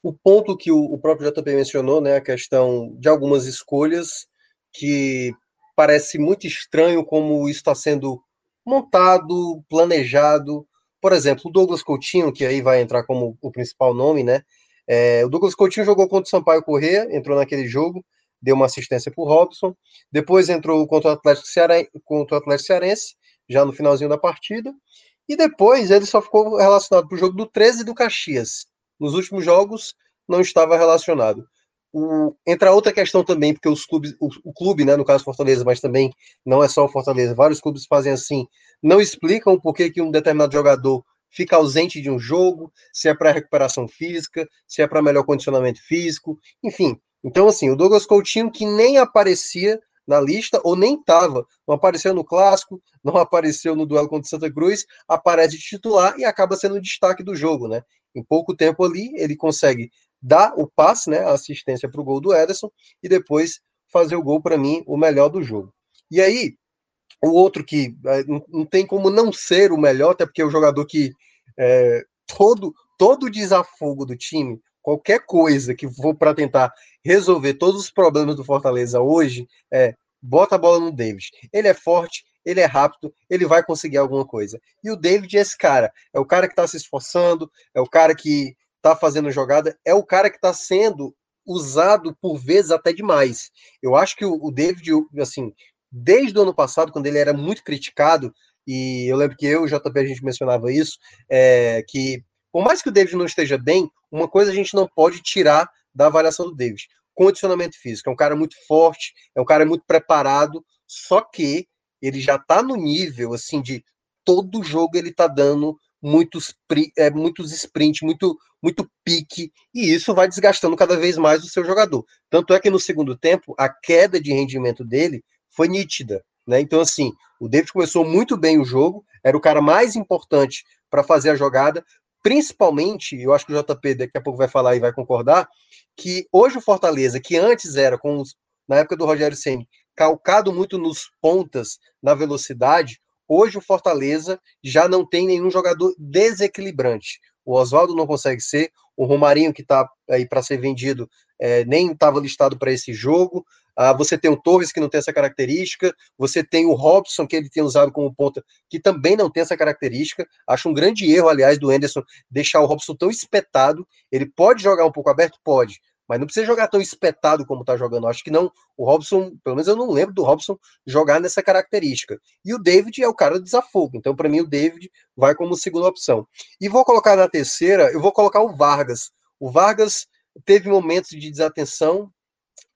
o ponto que o, o próprio JP mencionou, né, a questão de algumas escolhas que parece muito estranho como isso está sendo montado, planejado. Por exemplo, o Douglas Coutinho, que aí vai entrar como o principal nome, né? É, o Douglas Coutinho jogou contra o Sampaio Corrêa, entrou naquele jogo, deu uma assistência para o Robson. Depois entrou contra o, Atlético Cearense, contra o Atlético Cearense, já no finalzinho da partida. E depois ele só ficou relacionado para o jogo do 13 e do Caxias. Nos últimos jogos não estava relacionado. O, entra outra questão também, porque os clubes, o, o, clube, né, no caso Fortaleza, mas também não é só o Fortaleza, vários clubes fazem assim, não explicam por que, que um determinado jogador fica ausente de um jogo, se é para recuperação física, se é para melhor condicionamento físico, enfim. Então, assim, o Douglas Coutinho, que nem aparecia na lista, ou nem estava, não apareceu no clássico, não apareceu no duelo contra Santa Cruz, aparece de titular e acaba sendo o destaque do jogo, né? Em pouco tempo ali, ele consegue dar o passe, né, a assistência para o gol do Ederson e depois fazer o gol para mim o melhor do jogo. E aí, o outro que é, não tem como não ser o melhor, até porque é o jogador que é, todo todo desafogo do time, qualquer coisa que for para tentar resolver todos os problemas do Fortaleza hoje, é bota a bola no David. Ele é forte, ele é rápido, ele vai conseguir alguma coisa. E o David é esse cara, é o cara que está se esforçando, é o cara que está fazendo jogada, é o cara que está sendo usado por vezes até demais. Eu acho que o, David, assim, desde o ano passado, quando ele era muito criticado, e eu lembro que eu e o JP a gente mencionava isso, é, que por mais que o David não esteja bem, uma coisa a gente não pode tirar da avaliação do David: condicionamento físico. É um cara muito forte, é um cara muito preparado, só que ele já está no nível assim de todo jogo ele está dando muitos, é, muitos sprint, muito, muito pique, e isso vai desgastando cada vez mais o seu jogador. Tanto é que no segundo tempo, a queda de rendimento dele foi nítida. Né? Então, assim, o David começou muito bem o jogo, era o cara mais importante para fazer a jogada, principalmente, eu acho que o JP daqui a pouco vai falar e vai concordar, que hoje o Fortaleza, que antes era, com os, na época do Rogério Senni, calcado muito nos pontas, na velocidade, Hoje o Fortaleza já não tem nenhum jogador desequilibrante. O Oswaldo não consegue ser, o Romarinho, que está aí para ser vendido, é, nem estava listado para esse jogo. Ah, você tem o Torres, que não tem essa característica. Você tem o Robson, que ele tem usado como ponta, que também não tem essa característica. Acho um grande erro, aliás, do Anderson deixar o Robson tão espetado. Ele pode jogar um pouco aberto? Pode mas não precisa jogar tão espetado como tá jogando. Acho que não. O Robson, pelo menos eu não lembro do Robson jogar nessa característica. E o David é o cara do desafogo. Então, para mim, o David vai como segunda opção. E vou colocar na terceira, eu vou colocar o Vargas. O Vargas teve momentos de desatenção,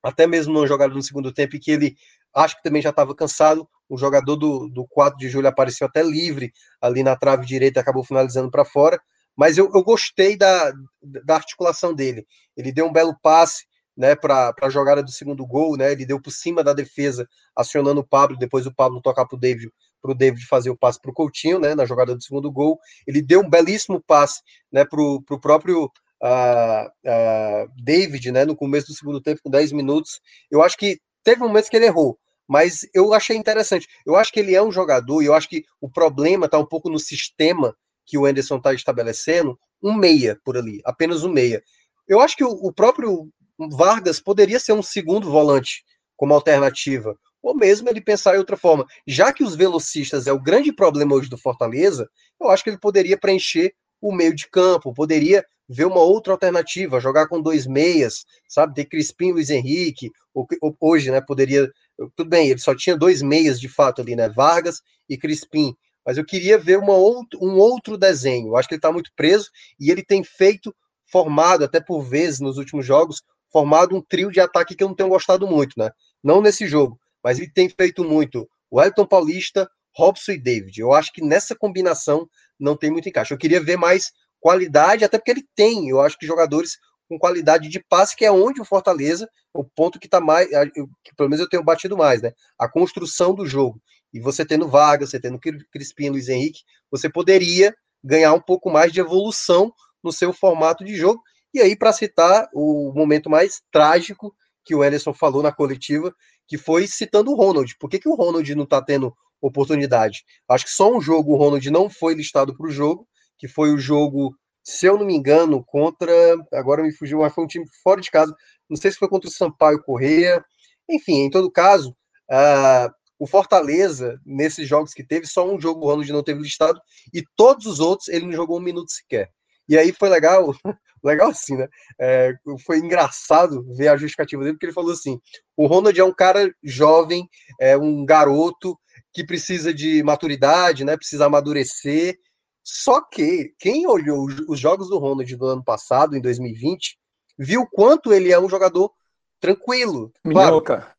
até mesmo numa jogada no segundo tempo, em que ele acho que também já estava cansado. O jogador do, do 4 de julho apareceu até livre ali na trave direita, acabou finalizando para fora mas eu, eu gostei da, da articulação dele. Ele deu um belo passe né, para a jogada do segundo gol, né? Ele deu por cima da defesa, acionando o Pablo, depois o Pablo tocar para o David, para o David fazer o passe para o Coutinho, né? Na jogada do segundo gol. Ele deu um belíssimo passe né, para o próprio uh, uh, David, né? No começo do segundo tempo, com 10 minutos. Eu acho que teve momentos que ele errou, mas eu achei interessante. Eu acho que ele é um jogador, e eu acho que o problema está um pouco no sistema que o Anderson está estabelecendo, um meia por ali, apenas um meia. Eu acho que o, o próprio Vargas poderia ser um segundo volante como alternativa, ou mesmo ele pensar em outra forma. Já que os velocistas é o grande problema hoje do Fortaleza, eu acho que ele poderia preencher o meio de campo, poderia ver uma outra alternativa, jogar com dois meias, sabe, ter Crispim, Luiz Henrique, ou, ou, hoje, né, poderia, tudo bem, ele só tinha dois meias de fato ali, né, Vargas e Crispim, mas eu queria ver outro, um outro desenho. Eu acho que ele está muito preso e ele tem feito, formado, até por vezes nos últimos jogos, formado um trio de ataque que eu não tenho gostado muito, né? Não nesse jogo, mas ele tem feito muito o Elton Paulista, Robson e David. Eu acho que nessa combinação não tem muito encaixe. Eu queria ver mais qualidade, até porque ele tem, eu acho que jogadores com qualidade de passe, que é onde o Fortaleza, o ponto que está mais, que pelo menos eu tenho batido mais, né? A construção do jogo. E você tendo Vargas, você tendo Crispim, Luiz Henrique, você poderia ganhar um pouco mais de evolução no seu formato de jogo. E aí, para citar o momento mais trágico que o Ederson falou na coletiva, que foi citando o Ronald. Por que, que o Ronald não está tendo oportunidade? Acho que só um jogo o Ronald não foi listado para o jogo, que foi o jogo, se eu não me engano, contra. Agora me fugiu, mas foi um time fora de casa. Não sei se foi contra o Sampaio Correia. Enfim, em todo caso, uh, o Fortaleza, nesses jogos que teve, só um jogo o Ronald não teve listado, e todos os outros ele não jogou um minuto sequer. E aí foi legal, legal assim, né? É, foi engraçado ver a justificativa dele, porque ele falou assim: o Ronald é um cara jovem, é um garoto que precisa de maturidade, né? Precisa amadurecer. Só que quem olhou os jogos do Ronald do ano passado, em 2020, viu quanto ele é um jogador tranquilo. Minhoca. Claro.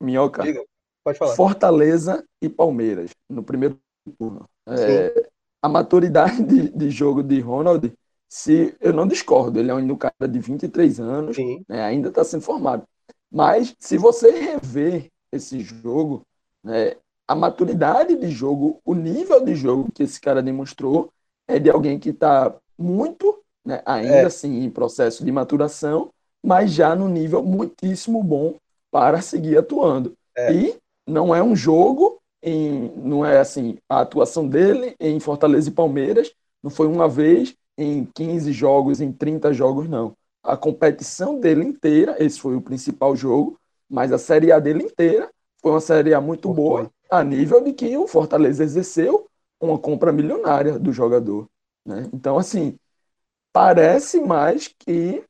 Minhoca. Diga. Pode falar. Fortaleza e Palmeiras, no primeiro turno. É, a maturidade de, de, jogo de Ronald, se eu não discordo, ele é um cara de 23 anos, né, ainda está sendo formado. Mas se você rever esse jogo, né, a maturidade de jogo, o nível de jogo que esse cara demonstrou é de alguém que está muito, né, ainda é. assim, em processo de maturação, mas já no nível muitíssimo bom para seguir atuando. É. E não é um jogo, em, não é assim, a atuação dele em Fortaleza e Palmeiras não foi uma vez em 15 jogos, em 30 jogos, não. A competição dele inteira, esse foi o principal jogo, mas a Série A dele inteira foi uma Série A muito boa, a nível de que o Fortaleza exerceu uma compra milionária do jogador. Né? Então, assim, parece mais que,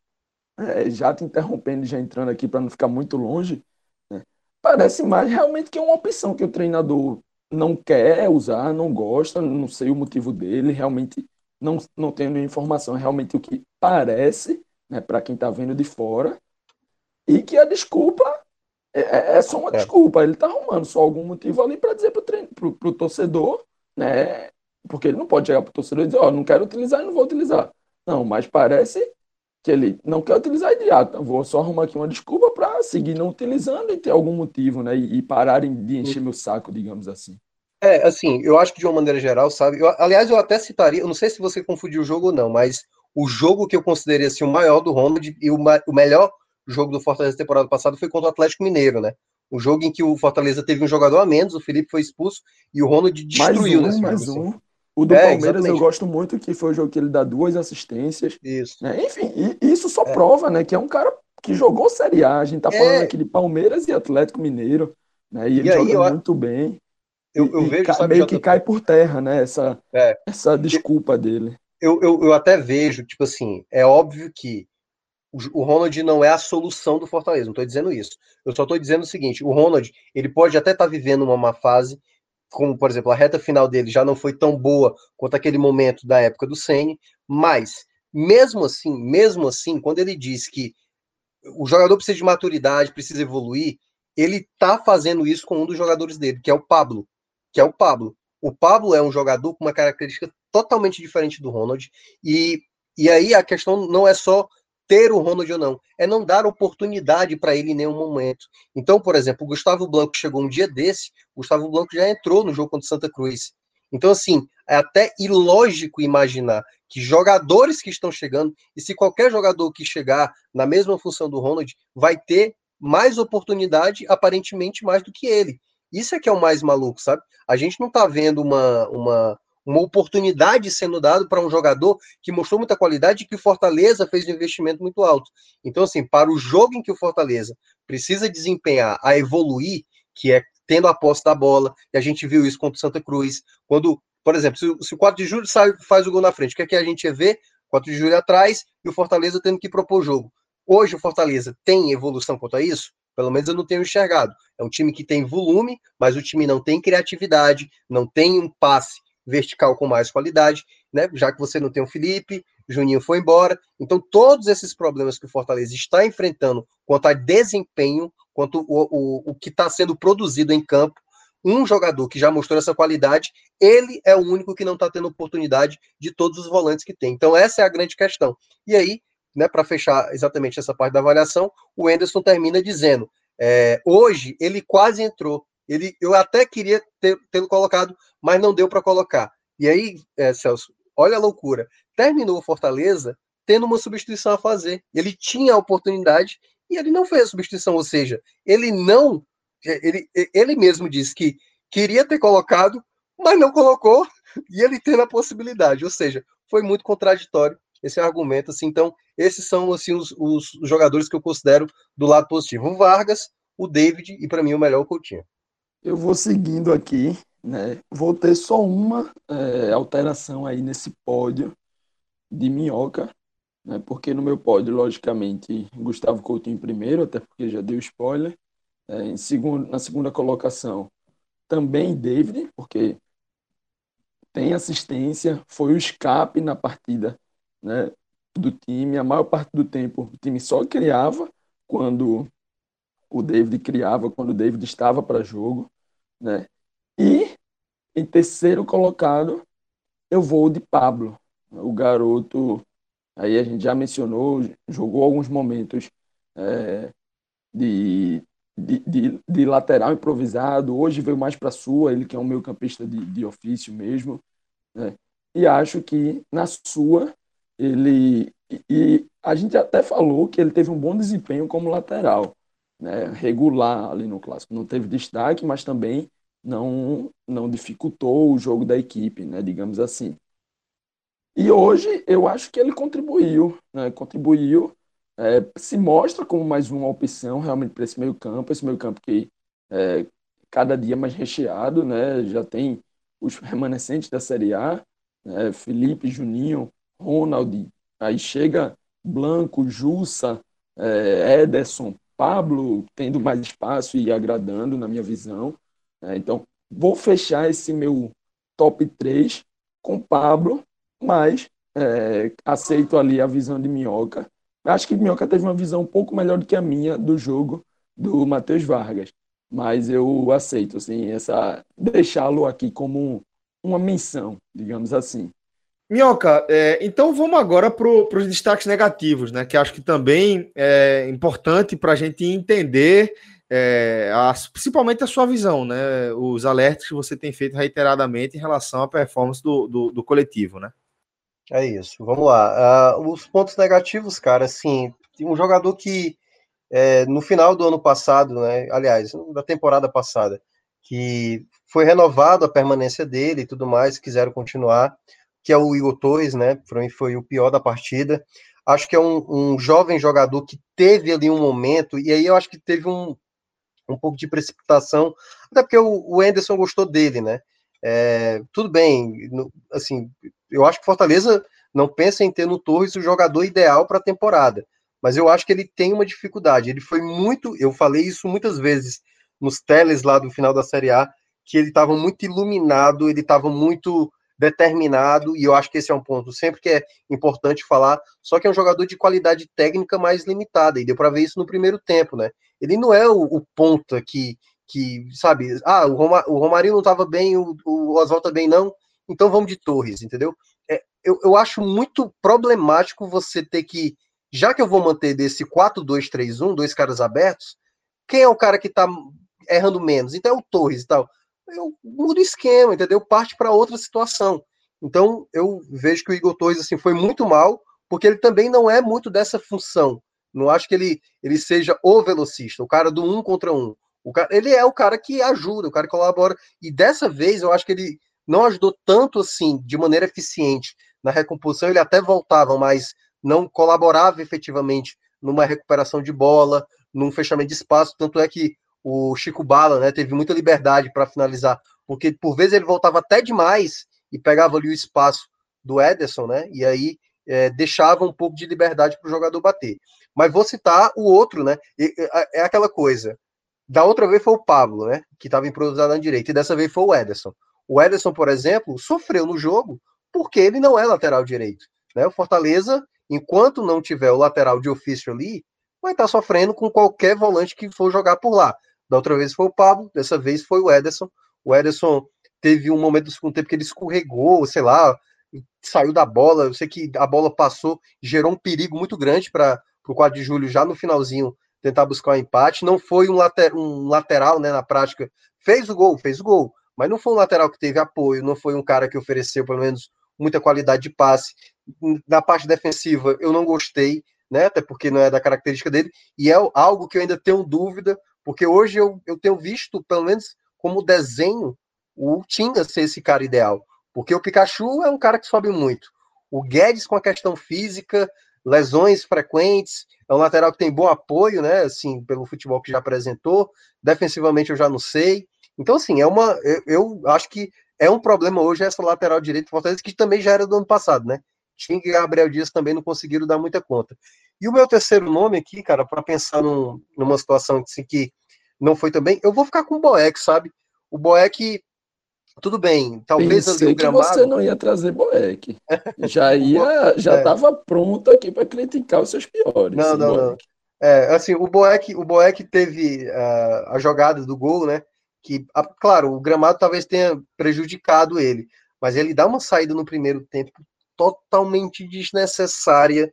é, já te interrompendo, já entrando aqui para não ficar muito longe, Parece mais realmente que é uma opção que o treinador não quer usar, não gosta, não sei o motivo dele, realmente não, não tenho informação, é realmente o que parece, né, para quem está vendo de fora, e que a desculpa é, é, é só uma é. desculpa. Ele está arrumando só algum motivo ali para dizer para o torcedor, né? Porque ele não pode chegar para o torcedor e dizer, ó, oh, não quero utilizar e não vou utilizar. Não, mas parece que ele não quer utilizar imediato. Vou só arrumar aqui uma desculpa para seguir não utilizando e ter algum motivo, né? E, e pararem de encher meu saco, digamos assim. É, assim, eu acho que de uma maneira geral, sabe? Eu, aliás, eu até citaria, eu não sei se você confundiu o jogo ou não, mas o jogo que eu considerei assim, o maior do Ronald e o, o melhor jogo do Fortaleza temporada passada foi contra o Atlético Mineiro, né? Um jogo em que o Fortaleza teve um jogador a menos, o Felipe foi expulso e o Ronald destruiu mais um, mais jogo, um. Assim. O do é, Palmeiras exatamente. eu gosto muito, que foi o jogo que ele dá duas assistências. Isso. Né? Enfim, isso só é. prova, né, que é um cara que jogou Série A. A gente tá é. falando aqui de Palmeiras e Atlético Mineiro, né? E ele e joga eu... muito bem. Eu, eu vejo, ca... sabe, meio que cai por terra, né? Essa, é. essa desculpa dele. Eu, eu, eu até vejo, tipo assim, é óbvio que o Ronald não é a solução do Fortaleza, não estou dizendo isso. Eu só estou dizendo o seguinte: o Ronald, ele pode até estar tá vivendo uma má fase, como, por exemplo, a reta final dele já não foi tão boa quanto aquele momento da época do Sene, mas mesmo assim, mesmo assim, quando ele diz que o jogador precisa de maturidade, precisa evoluir, ele está fazendo isso com um dos jogadores dele, que é o Pablo, que é o Pablo. O Pablo é um jogador com uma característica totalmente diferente do Ronald, e, e aí a questão não é só ter o Ronald ou não, é não dar oportunidade para ele em nenhum momento. Então, por exemplo, o Gustavo Blanco chegou um dia desse, o Gustavo Blanco já entrou no jogo contra Santa Cruz. Então, assim, é até ilógico imaginar que jogadores que estão chegando, e se qualquer jogador que chegar na mesma função do Ronald, vai ter mais oportunidade, aparentemente mais do que ele. Isso é que é o mais maluco, sabe? A gente não tá vendo uma, uma, uma oportunidade sendo dado para um jogador que mostrou muita qualidade e que o Fortaleza fez um investimento muito alto. Então, assim, para o jogo em que o Fortaleza precisa desempenhar a evoluir, que é tendo a posse da bola, e a gente viu isso contra o Santa Cruz, quando, por exemplo, se, se o 4 de julho sai, faz o gol na frente, o que é que a gente ia ver? 4 de julho atrás e o Fortaleza tendo que propor o jogo. Hoje o Fortaleza tem evolução quanto a isso? Pelo menos eu não tenho enxergado. É um time que tem volume, mas o time não tem criatividade, não tem um passe vertical com mais qualidade, né? Já que você não tem o Felipe, Juninho foi embora. Então, todos esses problemas que o Fortaleza está enfrentando quanto a desempenho, quanto o, o, o que está sendo produzido em campo, um jogador que já mostrou essa qualidade, ele é o único que não está tendo oportunidade de todos os volantes que tem. Então, essa é a grande questão. E aí, né, para fechar exatamente essa parte da avaliação, o Enderson termina dizendo: é, hoje ele quase entrou, ele, eu até queria tê-lo colocado, mas não deu para colocar. E aí, é, Celso, olha a loucura. Terminou o Fortaleza tendo uma substituição a fazer. Ele tinha a oportunidade e ele não fez a substituição, ou seja, ele não. É, ele, ele mesmo disse que queria ter colocado, mas não colocou, e ele tendo a possibilidade. Ou seja, foi muito contraditório esse argumento. Assim, então, esses são assim, os, os jogadores que eu considero do lado positivo. O Vargas, o David e, para mim, o melhor o Coutinho. Eu vou seguindo aqui, né? Vou ter só uma é, alteração aí nesse pódio de Minhoca, né? Porque no meu pódio, logicamente, Gustavo Coutinho em primeiro, até porque já deu spoiler. É, em segundo, na segunda colocação, também David, porque tem assistência, foi o escape na partida né, do time. A maior parte do tempo o time só criava quando o David criava quando o David estava para jogo, né? E em terceiro colocado eu vou de Pablo, o garoto. Aí a gente já mencionou, jogou alguns momentos é, de, de, de, de, lateral improvisado. Hoje veio mais para sua, ele que é um meio campista de, de ofício mesmo. Né? E acho que na sua ele e a gente até falou que ele teve um bom desempenho como lateral né, regular ali no clássico. Não teve destaque, mas também não não dificultou o jogo da equipe, né, digamos assim. E hoje eu acho que ele contribuiu, né, contribuiu, é, se mostra como mais uma opção realmente para esse meio campo, esse meio campo que é, cada dia mais recheado, né, já tem os remanescentes da Série A, né, Felipe, Juninho, Ronald, aí chega Blanco, Jussa, é, Ederson, Pablo tendo mais espaço e agradando, na minha visão. Né? Então, vou fechar esse meu top 3 com Pablo, mas é, aceito ali a visão de Minhoca. Acho que Minhoca teve uma visão um pouco melhor do que a minha do jogo, do Matheus Vargas. Mas eu aceito, assim, essa deixá-lo aqui como uma menção, digamos assim. Minhoca, é, então vamos agora para os destaques negativos, né? Que acho que também é importante para a gente entender, é, a, principalmente a sua visão, né? Os alertas que você tem feito reiteradamente em relação à performance do, do, do coletivo, né? É isso, vamos lá. Uh, os pontos negativos, cara, assim, um jogador que é, no final do ano passado, né? Aliás, da temporada passada, que foi renovado a permanência dele e tudo mais, quiseram continuar que é o Igor Torres, né? Para mim foi o pior da partida. Acho que é um, um, jovem jogador que teve ali um momento, e aí eu acho que teve um, um pouco de precipitação, até porque o, o Anderson gostou dele, né? É, tudo bem, no, assim, eu acho que Fortaleza não pensa em ter no Torres o jogador ideal para a temporada, mas eu acho que ele tem uma dificuldade. Ele foi muito, eu falei isso muitas vezes nos teles lá do final da Série A, que ele estava muito iluminado, ele estava muito determinado, e eu acho que esse é um ponto sempre que é importante falar, só que é um jogador de qualidade técnica mais limitada, e deu para ver isso no primeiro tempo, né? Ele não é o, o ponta que, que, sabe, ah, o, Roma, o Romarinho não estava bem, o, o Oswaldo tá não, então vamos de Torres, entendeu? É, eu, eu acho muito problemático você ter que, já que eu vou manter desse 4-2-3-1, dois caras abertos, quem é o cara que tá errando menos? Então é o Torres e tal eu mudo o esquema, entendeu? Parte para outra situação. Então, eu vejo que o Igor Torres assim, foi muito mal, porque ele também não é muito dessa função. Não acho que ele, ele seja o velocista, o cara do um contra um. O cara, ele é o cara que ajuda, o cara que colabora. E dessa vez, eu acho que ele não ajudou tanto assim, de maneira eficiente na recomposição. Ele até voltava, mas não colaborava efetivamente numa recuperação de bola, num fechamento de espaço. Tanto é que o Chico Bala, né, teve muita liberdade para finalizar, porque por vezes ele voltava até demais e pegava ali o espaço do Ederson, né, e aí é, deixava um pouco de liberdade para o jogador bater. Mas vou citar o outro, né, é aquela coisa, da outra vez foi o Pablo, né, que estava improvisado na direita, e dessa vez foi o Ederson. O Ederson, por exemplo, sofreu no jogo porque ele não é lateral direito. Né? O Fortaleza, enquanto não tiver o lateral de ofício ali, vai estar tá sofrendo com qualquer volante que for jogar por lá. Da outra vez foi o Pablo, dessa vez foi o Ederson. O Ederson teve um momento do segundo tempo que ele escorregou, sei lá, saiu da bola. Eu sei que a bola passou, gerou um perigo muito grande para o 4 de julho já no finalzinho tentar buscar o um empate. Não foi um, later, um lateral, né, na prática. Fez o gol, fez o gol, mas não foi um lateral que teve apoio, não foi um cara que ofereceu pelo menos muita qualidade de passe. Na parte defensiva, eu não gostei, né, até porque não é da característica dele, e é algo que eu ainda tenho dúvida porque hoje eu, eu tenho visto, pelo menos como desenho, o Tinga ser esse cara ideal. Porque o Pikachu é um cara que sobe muito. O Guedes com a questão física, lesões frequentes, é um lateral que tem bom apoio, né? Assim, pelo futebol que já apresentou. Defensivamente eu já não sei. Então, assim, é uma. Eu, eu acho que é um problema hoje essa lateral direita do Fortaleza, que também já era do ano passado, né? Tinga e Gabriel Dias também não conseguiram dar muita conta. E o meu terceiro nome aqui, cara, para pensar num, numa situação assim, que não foi também, eu vou ficar com o Boeck, sabe? O Boeck, tudo bem, talvez Pensei ali o gramado... que você não ia trazer Boeck. Já ia, já estava é. pronto aqui para criticar os seus piores. Não, não, não. É, assim, o Boeck, o Boeck teve uh, a jogada do gol, né? Que, a, claro, o gramado talvez tenha prejudicado ele, mas ele dá uma saída no primeiro tempo totalmente desnecessária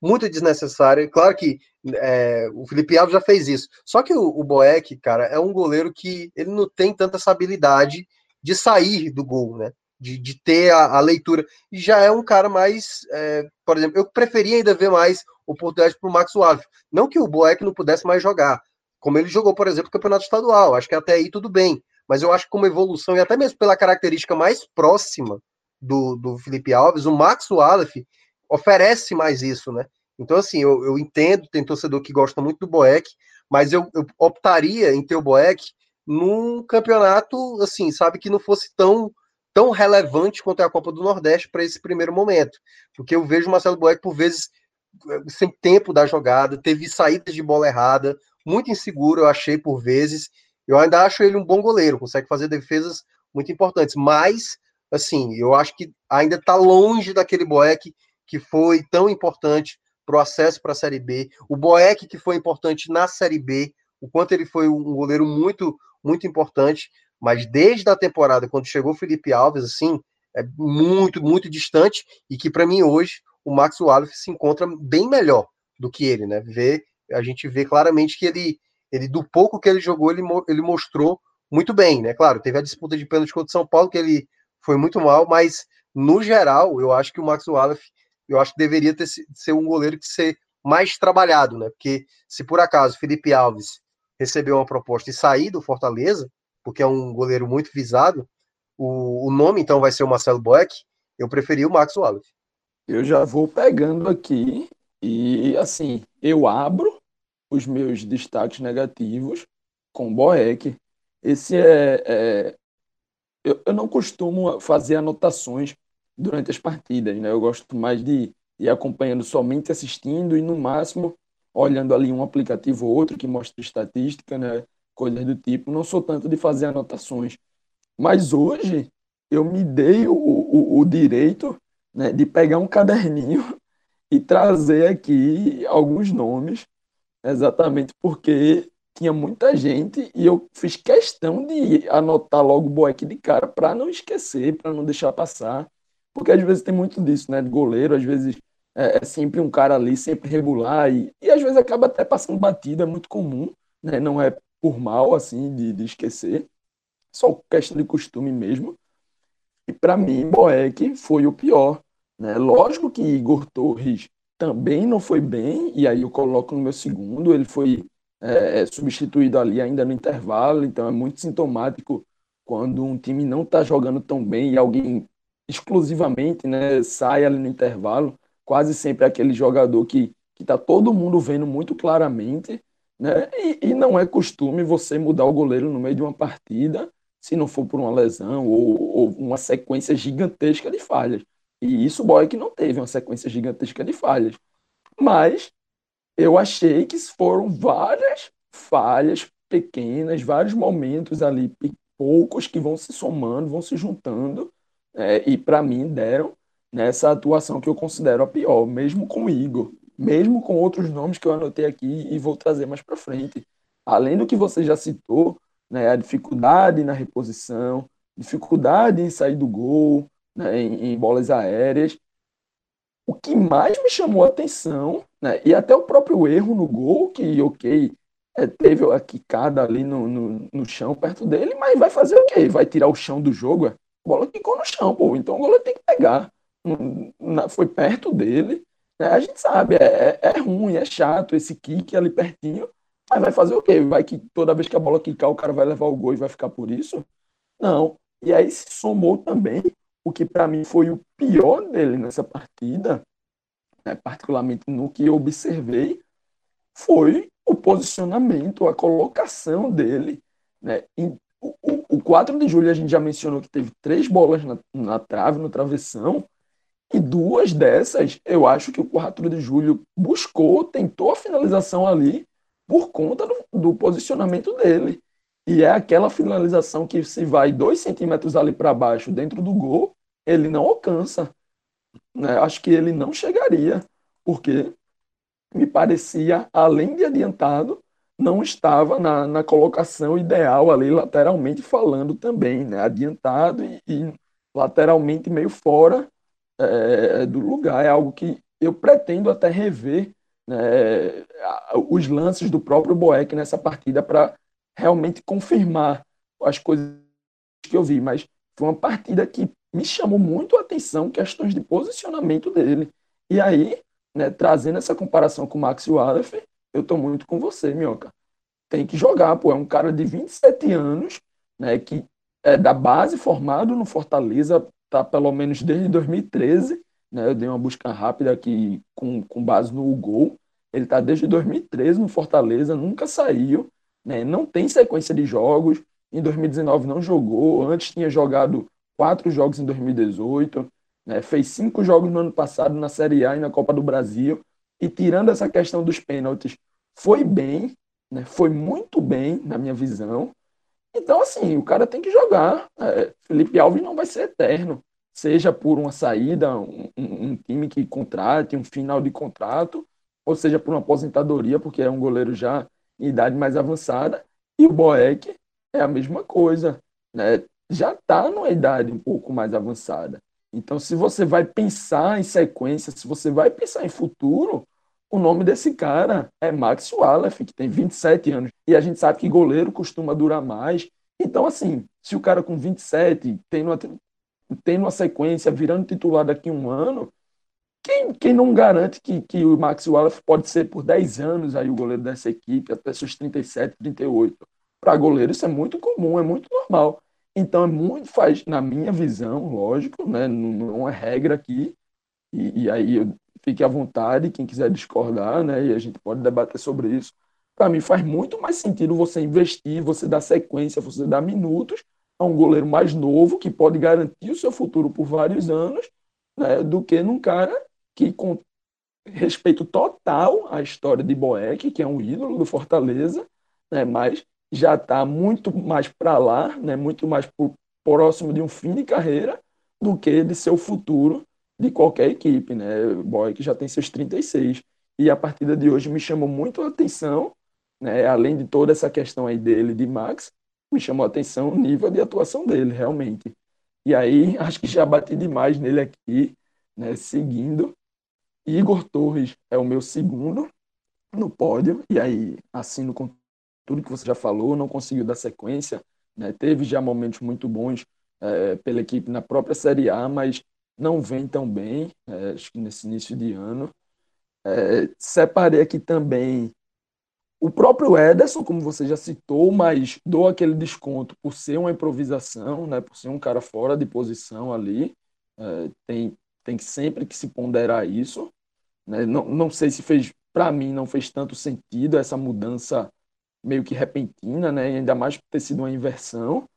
muito desnecessária. Claro que é, o Felipe Alves já fez isso. Só que o, o Boeck, cara, é um goleiro que ele não tem tanta essa habilidade de sair do gol, né? De, de ter a, a leitura. E já é um cara mais. É, por exemplo, eu preferia ainda ver mais oportunidade para o Max Wallace. Não que o Boeck não pudesse mais jogar, como ele jogou, por exemplo, o campeonato estadual. Acho que até aí tudo bem. Mas eu acho que como evolução, e até mesmo pela característica mais próxima do, do Felipe Alves, o Max Wallace oferece mais isso, né? Então, assim, eu, eu entendo, tem torcedor que gosta muito do Boeck, mas eu, eu optaria em ter o Boeck num campeonato, assim, sabe, que não fosse tão tão relevante quanto é a Copa do Nordeste para esse primeiro momento. Porque eu vejo o Marcelo Boeck, por vezes, sem tempo da jogada, teve saídas de bola errada, muito inseguro, eu achei por vezes. Eu ainda acho ele um bom goleiro, consegue fazer defesas muito importantes, mas, assim, eu acho que ainda está longe daquele Boeck que foi tão importante para o acesso para a Série B, o Boeck, que foi importante na Série B, o quanto ele foi um goleiro muito, muito importante, mas desde a temporada, quando chegou Felipe Alves, assim, é muito, muito distante, e que para mim hoje o Max Wallace se encontra bem melhor do que ele, né? Vê, a gente vê claramente que ele, ele do pouco que ele jogou, ele, ele mostrou muito bem, né? Claro, teve a disputa de pênalti contra o São Paulo, que ele foi muito mal, mas no geral, eu acho que o Max Wallace, eu acho que deveria ter ser um goleiro que ser mais trabalhado, né? Porque se por acaso Felipe Alves recebeu uma proposta e sair do Fortaleza, porque é um goleiro muito visado, o, o nome então vai ser o Marcelo Boeck, eu preferi o Max Wallace. Eu já vou pegando aqui e assim, eu abro os meus destaques negativos com Boeck. Esse é, é eu, não costumo fazer anotações durante as partidas, né? Eu gosto mais de ir acompanhando somente assistindo e no máximo olhando ali um aplicativo ou outro que mostra estatística, né? Coisas do tipo. Não sou tanto de fazer anotações. Mas hoje eu me dei o, o, o direito né, de pegar um caderninho e trazer aqui alguns nomes, exatamente porque tinha muita gente e eu fiz questão de anotar logo o Boeck de cara para não esquecer, para não deixar passar, porque às vezes tem muito disso, né, de goleiro, às vezes é, é sempre um cara ali, sempre regular e, e às vezes acaba até passando batida, é muito comum, né, não é por mal, assim, de, de esquecer, só questão de costume mesmo. E para mim, Boeck foi o pior. Né? Lógico que Igor Torres também não foi bem, e aí eu coloco no meu segundo, ele foi é, é, substituído ali ainda no intervalo, então é muito sintomático quando um time não está jogando tão bem e alguém exclusivamente né, sai ali no intervalo, quase sempre é aquele jogador que está todo mundo vendo muito claramente, né? E, e, não é costume você mudar o goleiro no meio de uma partida, se não for por uma lesão ou, ou uma sequência gigantesca de falhas. E isso o que não teve uma sequência gigantesca de falhas. Mas eu achei que foram várias falhas pequenas, vários momentos ali, poucos que vão se somando, vão se juntando, é, e para mim deram nessa atuação que eu considero a pior, mesmo com o Igor, mesmo com outros nomes que eu anotei aqui e vou trazer mais para frente. Além do que você já citou, né, a dificuldade na reposição, dificuldade em sair do gol, né, em, em, bolas aéreas. O que mais me chamou a atenção, né, e até o próprio erro no gol, que, ok, é, teve a quicada ali no, no, no, chão perto dele, mas vai fazer o quê? Vai tirar o chão do jogo? É? Bola ficou no chão, pô, então o goleiro tem que pegar. Foi perto dele, né, a gente sabe, é, é, é ruim, é chato esse kick ali pertinho, mas vai fazer o quê? Vai que toda vez que a bola quicar, o cara vai levar o gol e vai ficar por isso? Não. E aí se somou também o que para mim foi o pior dele nessa partida, né, particularmente no que eu observei, foi o posicionamento, a colocação dele. Né? Em, o, o 4 de julho a gente já mencionou que teve três bolas na, na trave, no travessão, e duas dessas eu acho que o 4 de julho buscou, tentou a finalização ali por conta do, do posicionamento dele. E é aquela finalização que se vai dois centímetros ali para baixo dentro do gol, ele não alcança. Né? Acho que ele não chegaria, porque me parecia, além de adiantado, não estava na, na colocação ideal ali, lateralmente falando também, né? adiantado e, e lateralmente meio fora é, do lugar. É algo que eu pretendo até rever né, os lances do próprio Boeck nessa partida para realmente confirmar as coisas que eu vi. Mas foi uma partida que me chamou muito a atenção questões de posicionamento dele. E aí, né, trazendo essa comparação com o Max Wallace, eu tô muito com você, Minhoca. Tem que jogar, pô. É um cara de 27 anos, né, que é da base formado no Fortaleza, tá pelo menos desde 2013, né? Eu dei uma busca rápida aqui com, com base no gol. Ele tá desde 2013 no Fortaleza, nunca saiu, né? Não tem sequência de jogos. Em 2019 não jogou, antes tinha jogado quatro jogos em 2018, né? fez cinco jogos no ano passado na Série A e na Copa do Brasil, e tirando essa questão dos pênaltis, foi bem, né? foi muito bem, na minha visão. Então, assim, o cara tem que jogar. É, Felipe Alves não vai ser eterno, seja por uma saída, um, um, time que contrate, um final de contrato, ou seja por uma aposentadoria, porque é um goleiro já em idade mais avançada, e o Boeck é a mesma coisa, né? já está numa idade um pouco mais avançada. Então, se você vai pensar em sequência, se você vai pensar em futuro, o nome desse cara é Max Wallace, que tem 27 anos. E a gente sabe que goleiro costuma durar mais. Então, assim, se o cara com 27 tem uma, tem uma sequência, virando titular daqui a um ano, quem, quem não garante que, que o Max Wallace pode ser por 10 anos aí o goleiro dessa equipe, até seus 37, 38? Para goleiro isso é muito comum, é muito normal. Então é muito, faz, na minha visão, lógico, né, não, não é regra aqui, e, e aí eu, fique à vontade, quem quiser discordar, né, e a gente pode debater sobre isso. Para mim faz muito mais sentido você investir, você dar sequência, você dar minutos a um goleiro mais novo que pode garantir o seu futuro por vários anos, né, do que num cara que com respeito total à história de Boeck, que é um ídolo do Fortaleza, né, mas já está muito mais para lá, né, muito mais próximo de um fim de carreira do que de seu futuro de qualquer equipe, né? Boy que já tem seus 36. E a partida de hoje me chamou muito a atenção, né? Além de toda essa questão aí dele de Max, me chamou a atenção o nível de atuação dele, realmente. E aí, acho que já bati demais nele aqui, né? Seguindo. Igor Torres é o meu segundo no pódio, e aí assino com tudo que você já falou, não conseguiu dar sequência, né? Teve já momentos muito bons é, pela equipe na própria Série A, mas não vem tão bem, é, acho que nesse início de ano. É, separei aqui também o próprio Ederson, como você já citou, mas dou aquele desconto por ser uma improvisação, né, por ser um cara fora de posição ali. É, tem, tem que sempre que se ponderar isso. Né? Não, não sei se fez, para mim, não fez tanto sentido essa mudança meio que repentina, né? ainda mais por ter sido uma inversão.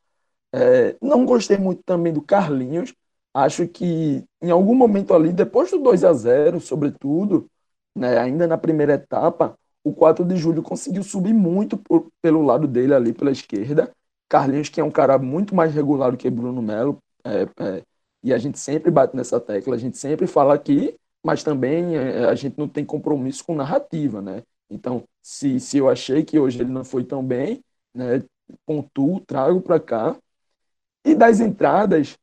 É, não gostei muito também do Carlinhos, acho que em algum momento ali, depois do 2 a 0 sobretudo, né, ainda na primeira etapa, o 4 de julho conseguiu subir muito por, pelo lado dele ali, pela esquerda. Carlinhos, que é um cara muito mais regular do que Bruno Melo, é, é, e a gente sempre bate nessa tecla, a gente sempre fala aqui, mas também é, a gente não tem compromisso com narrativa, né? Então, se, se eu achei que hoje ele não foi tão bem, né, pontuo, trago para cá. E das entradas,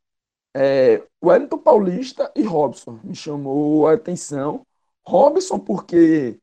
é, Wellington Paulista e Robson me chamou a atenção. Robson, porque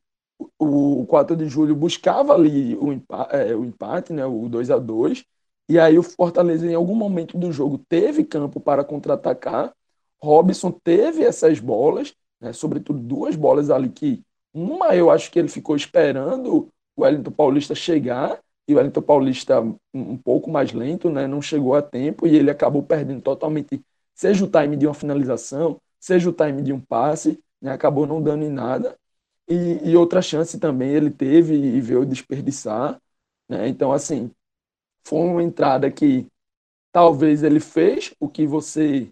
o, 4 de julho buscava ali o, empate, é, o empate né, o 2 a 2 e aí o Fortaleza, em algum momento do jogo, teve campo para contra-atacar. Robson teve essas bolas, né, sobretudo duas bolas ali que uma eu acho que ele ficou esperando o Wellington Paulista chegar e o Wellington Paulista um pouco mais lento, né, não chegou a tempo e ele acabou perdendo totalmente seja o time de uma finalização, seja o time de um passe, né, acabou não dando em nada. E, e, outra chance também ele teve e veio desperdiçar. Né? Então, assim, foi uma entrada que talvez ele fez o que você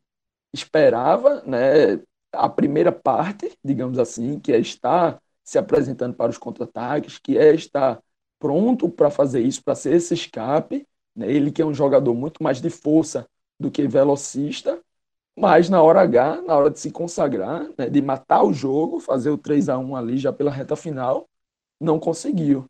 esperava, né? a primeira parte, digamos assim, que é estar se apresentando para os contra-ataques, que é estar pronto para fazer isso, para ser esse escape. Né? Ele que é um jogador muito mais de força do que velocista, mas na hora H, na hora de se consagrar, né, de matar o jogo, fazer o 3 a 1 ali já pela reta final, não conseguiu.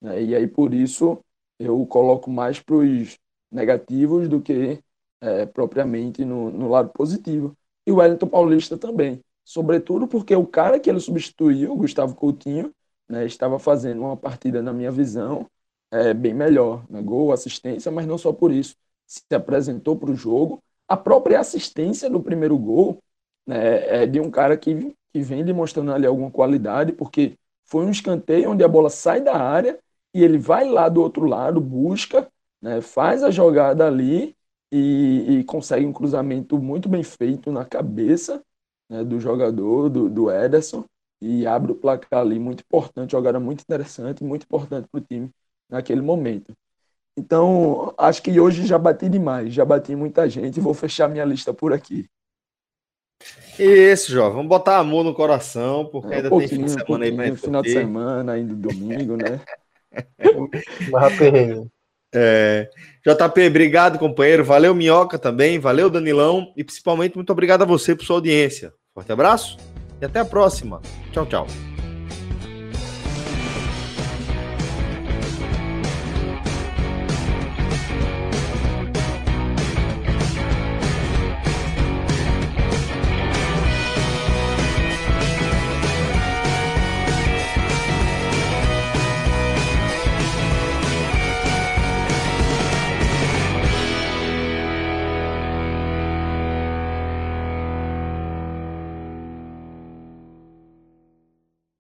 Né? E aí por isso eu coloco mais para os negativos do que é, propriamente no, no lado positivo. E o Wellington Paulista também. Sobretudo porque o cara que ele substituiu, o Gustavo Coutinho, né, estava fazendo uma partida, na minha visão, é, bem melhor. Né? Gol, assistência, mas não só por isso. Se apresentou para o jogo, a própria assistência do primeiro gol né, é de um cara que, que vem demonstrando ali alguma qualidade, porque foi um escanteio onde a bola sai da área e ele vai lá do outro lado, busca, né, faz a jogada ali e, e, consegue um cruzamento muito bem feito na cabeça né, do jogador, do, do Ederson, e abre o placar ali, muito importante, jogada muito interessante, muito importante para o time naquele momento. Então, acho que hoje já bati demais, já bati muita gente, vou fechar minha lista por aqui. Isso, Jó, vamos botar amor no coração, porque é, ainda tem fim de semana aí pra Final de semana, ainda domingo, né? é, JP, obrigado, companheiro. Valeu, Minhoca também. Valeu, Danilão. E principalmente, muito obrigado a você por sua audiência. Forte abraço e até a próxima. Tchau, tchau.